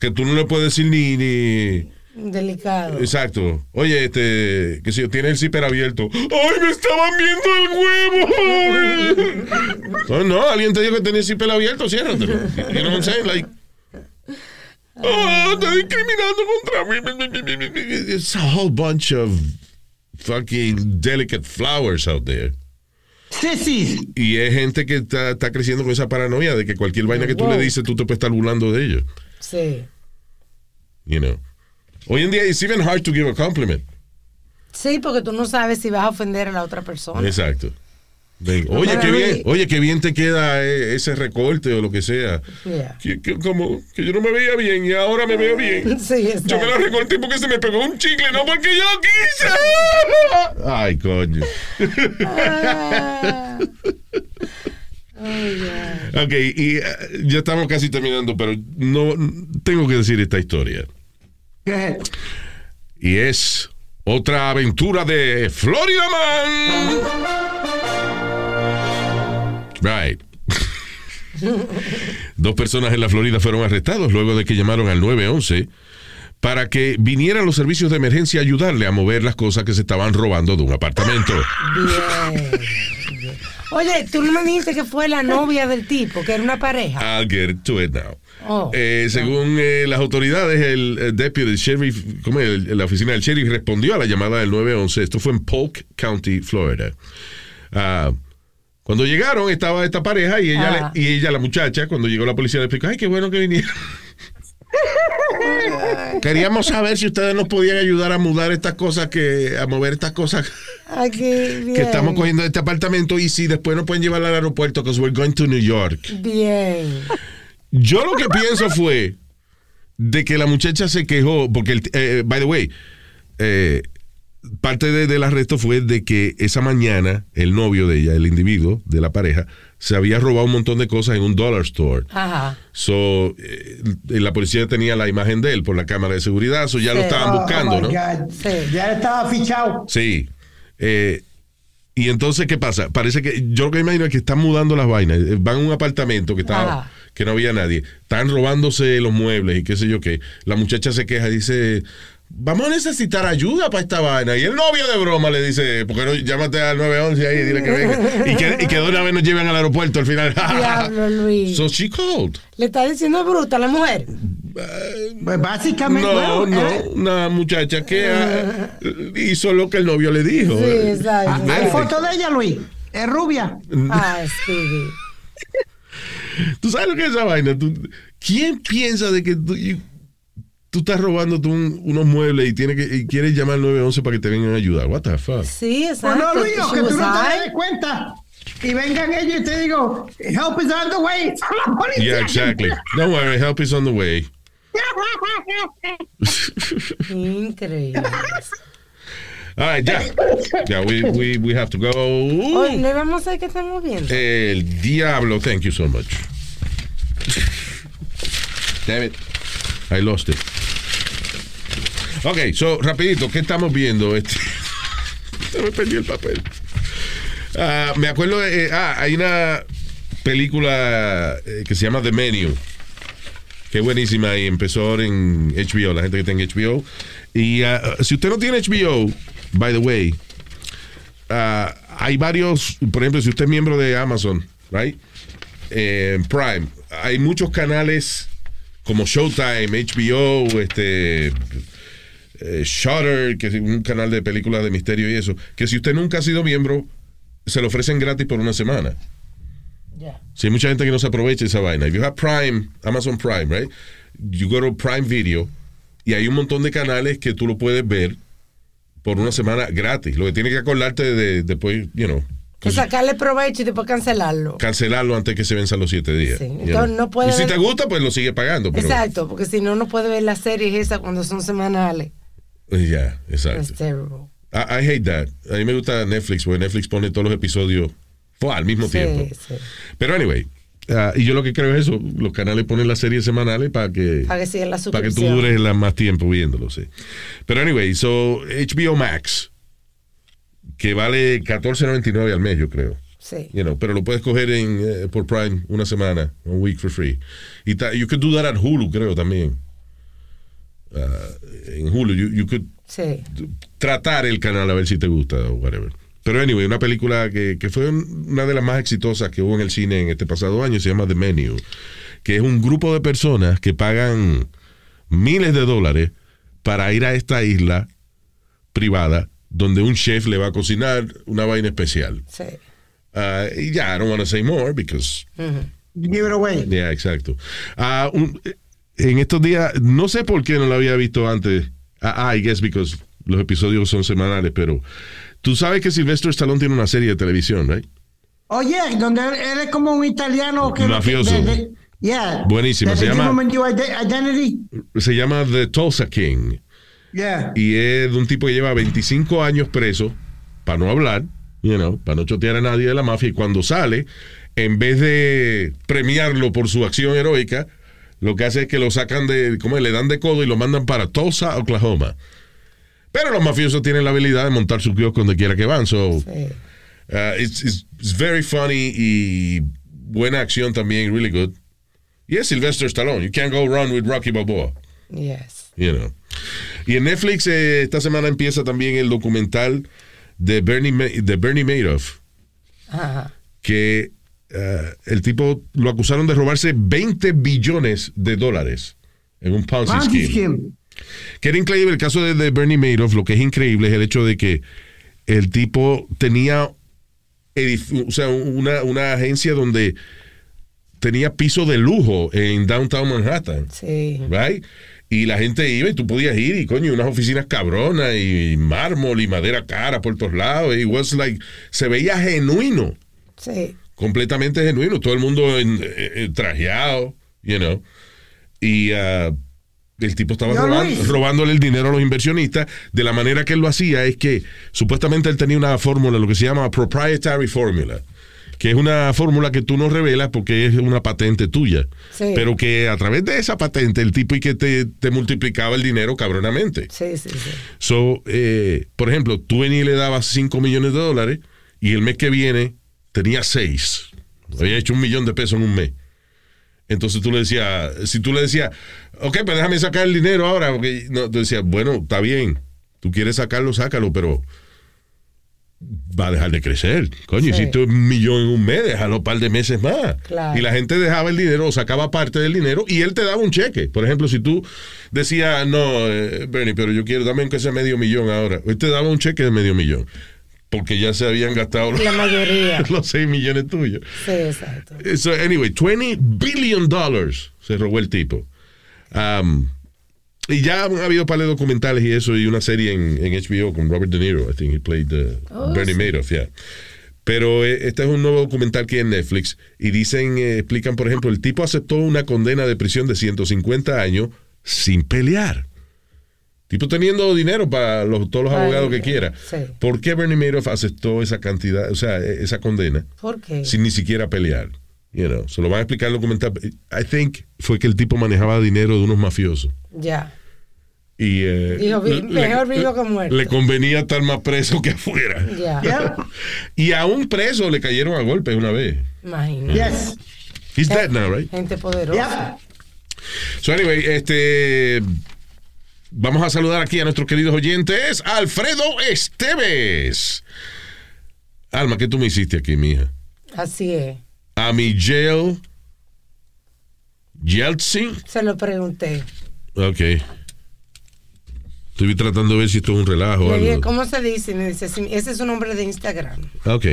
Que tú no le puedes decir ni... ni Delicado. Exacto. Oye, este, que si tiene el zipper abierto. ¡Ay, me estaban viendo el huevo! no, no, alguien te dijo que tenía el zipper abierto, ciérratelo. You know what I'm saying? Like, oh, está discriminando contra mí. It's a whole bunch of fucking delicate flowers out there. Sí, sí. Y es gente que está, está creciendo con esa paranoia de que cualquier vaina que tú Wow. le dices, tú te puedes estar burlando de ellos. Sí. You know. Hoy en día it's even hard to give a compliment. Sí, porque tú no sabes si vas a ofender a la otra persona. Exacto. Oye, qué bien, oye, qué bien te queda eh, ese recorte o lo que sea. Yeah. Que, que como que yo no me veía bien y ahora me veo bien. Sí. Yo me lo recorté porque se me pegó un chicle, no porque yo quise. Ay, coño. Ah. Ok, y eh, ya estamos casi terminando, pero no tengo que decir esta historia. Y es otra aventura de Florida Man. Right. Dos personas en la Florida fueron arrestados luego de que llamaron al 911 para que vinieran los servicios de emergencia a ayudarle a mover las cosas que se estaban robando de un apartamento. Bien. Oye, tú no me dijiste que fue la novia del tipo, que era una pareja. I'll get to it now. Oh. Eh, según eh, las autoridades, el, eh, deputy, el sheriff, ¿cómo es? El- la oficina del sheriff respondió a la llamada del 911. Esto fue en Polk County, Florida. Ah, cuando llegaron estaba esta pareja y ella, Ah. le- y ella, la muchacha, cuando llegó la policía le explicó, ay, qué bueno que vinieron. Queríamos saber si ustedes nos podían ayudar a mudar estas cosas que, a mover estas cosas Aquí, bien. que estamos cogiendo de este apartamento y si después nos pueden llevar al aeropuerto, because we're going to New York. Bien. Yo lo que pienso fue de que la muchacha se quejó, porque, el- eh, by the way, eh, parte de- del arresto fue de que esa mañana el novio de ella, el individuo de la pareja, se había robado un montón de cosas en un dollar store. Ajá. So, eh, la policía tenía la imagen de él por la cámara de seguridad, so ya lo estaban Oh, buscando, ¿no? God. Sí. Ya estaba fichado. Sí. Eh, y entonces, ¿qué pasa? Parece que yo lo que imagino es que están mudando las vainas. Eh, Van a un apartamento que estaba, Ajá. que no había nadie. Están robándose los muebles y qué sé yo qué. La muchacha se queja y dice. Vamos a necesitar ayuda para esta vaina. Y el novio de broma le dice, ¿por qué no llámate al 911 ahí y dile que venga? Y que, y que de una vez nos lleven al aeropuerto al final. Diablo, Luis. so she called. Le está diciendo bruta a la mujer. Pues básicamente. No, bueno, no, eh, una muchacha que ah, hizo lo que el novio le dijo. Sí, exacto. Hay Vete. foto de ella, Luis. Es rubia. Ah, Speedy. ¿Tú sabes lo que es esa vaina? ¿Tú- ¿Quién piensa de que tú, tú estás robando tú un- unos muebles y, tiene que, y quieres llamar al 911 para que te vengan a ayudar? What the fuck? Sí, Pues exacto. no, Luis, o que tú no te des cuenta. Y vengan ellos y te digo, help is on the way. Son la policía. Yeah, exactly. Don't worry, help is on the way. Increíble. All right, ya. Ya, we, we, we have to go. Hoy no vamos a ver qué estamos viendo. El diablo, thank you so much. Damn it. I lost it. Ok, so, rapidito, ¿qué estamos viendo? Este, se me perdió el papel. Ah, me acuerdo de, eh, ah, hay una película eh, que se llama The Menu, que es buenísima y empezó en HBO, la gente que tenga HBO. Y ah, si usted no tiene HBO, by the way, ah, hay varios, por ejemplo, si usted es miembro de Amazon, right? Eh, Prime, hay muchos canales como Showtime, HBO, este eh, Shutter, que es un canal de películas de misterio y eso, que si usted nunca ha sido miembro, se lo ofrecen gratis por una semana. Si hay mucha gente que no se aprovecha esa vaina. If you have Prime, Amazon Prime, right? You go to Prime Video y hay un montón de canales que tú lo puedes ver por una semana gratis. Lo que tienes que acordarte de después, you know, Que sacarle provecho y después cancelarlo. cancelarlo antes que se venzan los siete días. Sí, entonces no puede y si ver- te gusta, pues lo sigue pagando. Pero, Exacto, porque si no, no puede ver las series esas cuando son semanales. Ya, exacto. Es terrible. I, I hate that. A mí me gusta Netflix, porque Netflix pone todos los episodios al mismo Sí, tiempo. sí. Pero anyway, ah, y yo lo que creo es eso, los canales ponen las series semanales para que, Para que siga la para que tú dures la- más tiempo viéndolo, sí. Pero anyway, so HBO Max, que vale 14.99 al mes, yo creo. Sí. You know, pero lo puedes coger en, eh, por Prime una semana, un week for free. Y ta- you could do that at Hulu, creo también. Uh, en Hulu. You, you could Sí. tratar el canal a ver si te gusta o whatever. Pero anyway, una película que, que fue una de las más exitosas que hubo en el cine en este pasado año se llama The Menu, que es un grupo de personas que pagan miles de dólares para ir a esta isla privada donde un chef le va a cocinar una vaina especial. Sí. Uh, y ya, I don't want to say more because Give it away. Yeah, exacto. Ah, un- en estos días, no sé por qué no lo había visto antes. Ah, I guess because los episodios son semanales, pero tú sabes que Sylvester Stallone tiene una serie de televisión, right? Oye, donde él es como un italiano que... Mafioso. de- de- yeah. Buenísimo, That se llama- identity. Se llama The Tulsa King Yeah. y es de un tipo que lleva 25 años preso para no hablar, you know, para no chotear a nadie de la mafia y cuando sale, en vez de premiarlo por su acción heroica, lo que hace es que lo sacan de, como le dan de codo y lo mandan para Tulsa, Oklahoma. Pero los mafiosos tienen la habilidad de montar su kiosco donde quiera que van. So, Sí. uh, it's, it's- it's very funny y buena acción también, really good. Y es Sylvester Stallone. You can't go wrong with Rocky Balboa. Yes. You know. Y en Netflix eh, esta semana empieza también el documental de Bernie, de Bernie Madoff, Ajá. que eh, el tipo lo acusaron de robarse 20 billones de dólares en un Ponzi, scheme. scheme. Que era increíble el caso de, de Bernie Madoff. Lo que es increíble es el hecho de que el tipo tenía o sea, una, una agencia donde tenía piso de lujo en downtown Manhattan. Sí. Right? Y la gente iba y tú podías ir y coño, unas oficinas cabronas y mármol y madera cara por todos lados. It was like, se veía genuino, Sí. Completamente genuino. Todo el mundo en- eh, eh, trajeado, you know. Y ah, el tipo estaba Yo, roban- Luis. robándole el dinero a los inversionistas. De la manera que él lo hacía es que supuestamente él tenía una fórmula, lo que se llama proprietary formula, que es una fórmula que tú no revelas porque es una patente tuya. Sí. Pero que a través de esa patente, el tipo y que te, te multiplicaba el dinero cabronamente. Sí, sí, sí. So, eh, por ejemplo, tú venías y le dabas 5 millones de dólares y el mes que viene tenía 6. Había hecho un millón de pesos en un mes. Entonces tú le decías, si tú le decías, ok, pues déjame sacar el dinero ahora, porque no, tú decías, bueno, está bien, tú quieres sacarlo, sácalo, pero va a dejar de crecer. Coño, Sí. si tú un millón en un mes, déjalo un par de meses más. Claro. Y la gente dejaba el dinero o sacaba parte del dinero y él te daba un cheque. Por ejemplo, si tú decías, no, eh, Bernie, pero yo quiero, dame aunque sea medio millón ahora. Él te daba un cheque de medio millón. Porque ya se habían gastado La mayoría. los 6 millones tuyos. Sí, exacto. So, anyway, 20 billion dollars se robó el tipo. Um, y ya han habido par de documentales y eso, y una serie en, en HBO con Robert De Niro. I think he played the Oh, Bernie sí. Madoff, yeah. Pero eh, este es un nuevo documental que hay en Netflix y dicen, eh, explican, por ejemplo, el tipo aceptó una condena de prisión de 150 años sin pelear. Tipo teniendo dinero para los- todos los Ay, abogados que quiera. sí. ¿Por qué Bernie Madoff aceptó esa cantidad, o sea, e- esa condena? ¿Por qué? sin ni siquiera pelear. You know, se lo van a explicar en el documental. I think fue que el tipo manejaba dinero de unos mafiosos. Ya. Y eh, Dijo, le- mejor vivo que muerto. Le convenía estar más preso que afuera. Ya. Y a un preso le cayeron a golpes una vez. Imagínate. Yes. He's dead now, right? Gente poderosa. So anyway, este vamos a saludar aquí a nuestros queridos oyentes. Alfredo Esteves. Alma, ¿qué tú me hiciste aquí, mija? Así es. A Miguel Yeltsin. Se lo pregunté. Ok. Estoy tratando de ver si esto es un relajo o Le dije, algo. ¿cómo se dice? Me dice, "Sí, ese es su nombre de Instagram. Ok.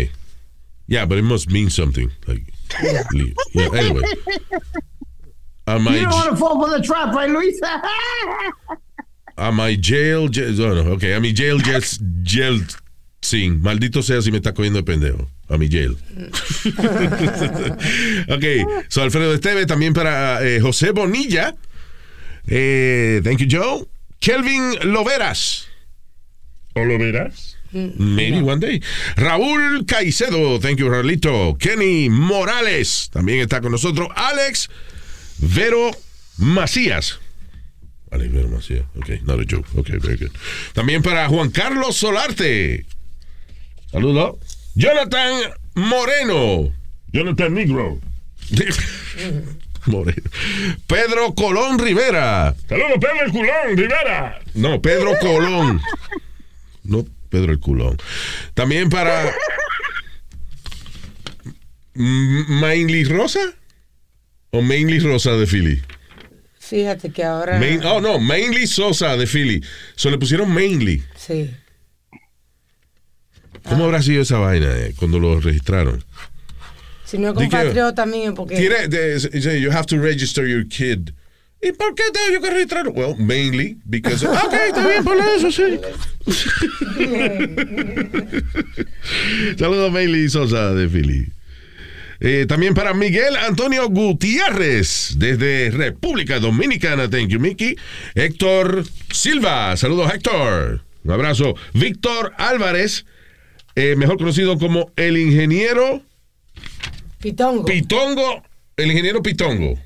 Yeah, but it must mean something. Like, yeah, anyway. You don't want to fall for the trap, right, Luis? a my jail, jail oh, no, ok, a mi jail, jail, jail, sin. Maldito sea si me está cogiendo de pendejo. A mi jail. ok, so Alfredo Esteve, también para eh, José Bonilla. Eh, thank you, Joe. Kelvin Loveras. ¿O lo verás? Maybe one day. Raúl Caicedo, thank you, Raulito. Kenny Morales, también está con nosotros. Alex Vero Macías. Alex ok, not a joke, ok, very good. También para Juan Carlos Solarte. Saludos. Jonathan Moreno. Jonathan Negro. Moreno. Pedro Colón Rivera. Saludos, Pedro el Culón, Rivera. No, Pedro Colón. No, Pedro el Culón. También para. Mainly Rosa. ¿O Mainly Rosa de Philly? Fíjate que ahora. Main- oh, no, Mainly Sosa de Philly. Se le pusieron Mainly. Sí. ¿Cómo habrá sido esa vaina eh, cuando lo registraron? Si no es compatriota mío, porque. Tiene, de- you have to register your kid. ¿Y por qué tengo yo que registrarlo? Well, mainly because. ok, está bien por eso, sí. Saludos, Mainly Sosa de Philly. Eh, también para Miguel Antonio Gutiérrez, desde República Dominicana. Thank you, Mickey. Héctor Silva. Saludos, Héctor. Un abrazo. Víctor Álvarez, eh, mejor conocido como el ingeniero Pitongo. Pitongo, el ingeniero Pitongo.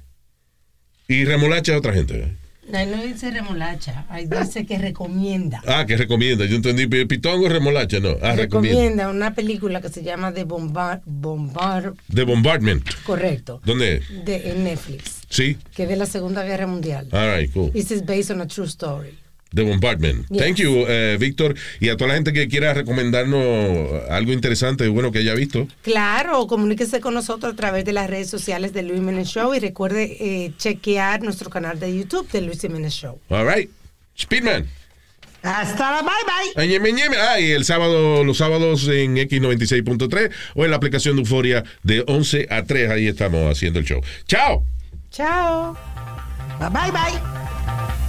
Y remolacha a otra gente. Ahí no dice remolacha, ahí dice que recomienda. Ah, que recomienda. Yo entendí pi- Pitongo, remolacha, no. Ah, recomienda. recomienda una película que se llama The Bombard, Bombard The Bombardment. correcto, ¿Dónde? de en Netflix, Sí. que es de la Segunda Guerra Mundial. All right, cool. This is based on a true story. The Bombardment. Yes. Thank you, eh, Víctor. Y a toda la gente que quiera recomendarnos algo interesante, bueno, que haya visto. Claro, comuníquese con nosotros a través de las redes sociales de Luis Jiménez Show y recuerde eh, chequear nuestro canal de YouTube de Luis Jiménez Show. All right. Speedman. Hasta la bye bye. Ah, y el sábado, los sábados en X96.3 o en la aplicación de Euforia de 11 a 3. Ahí estamos haciendo el show. ¡Chao! Chao. Bye bye bye.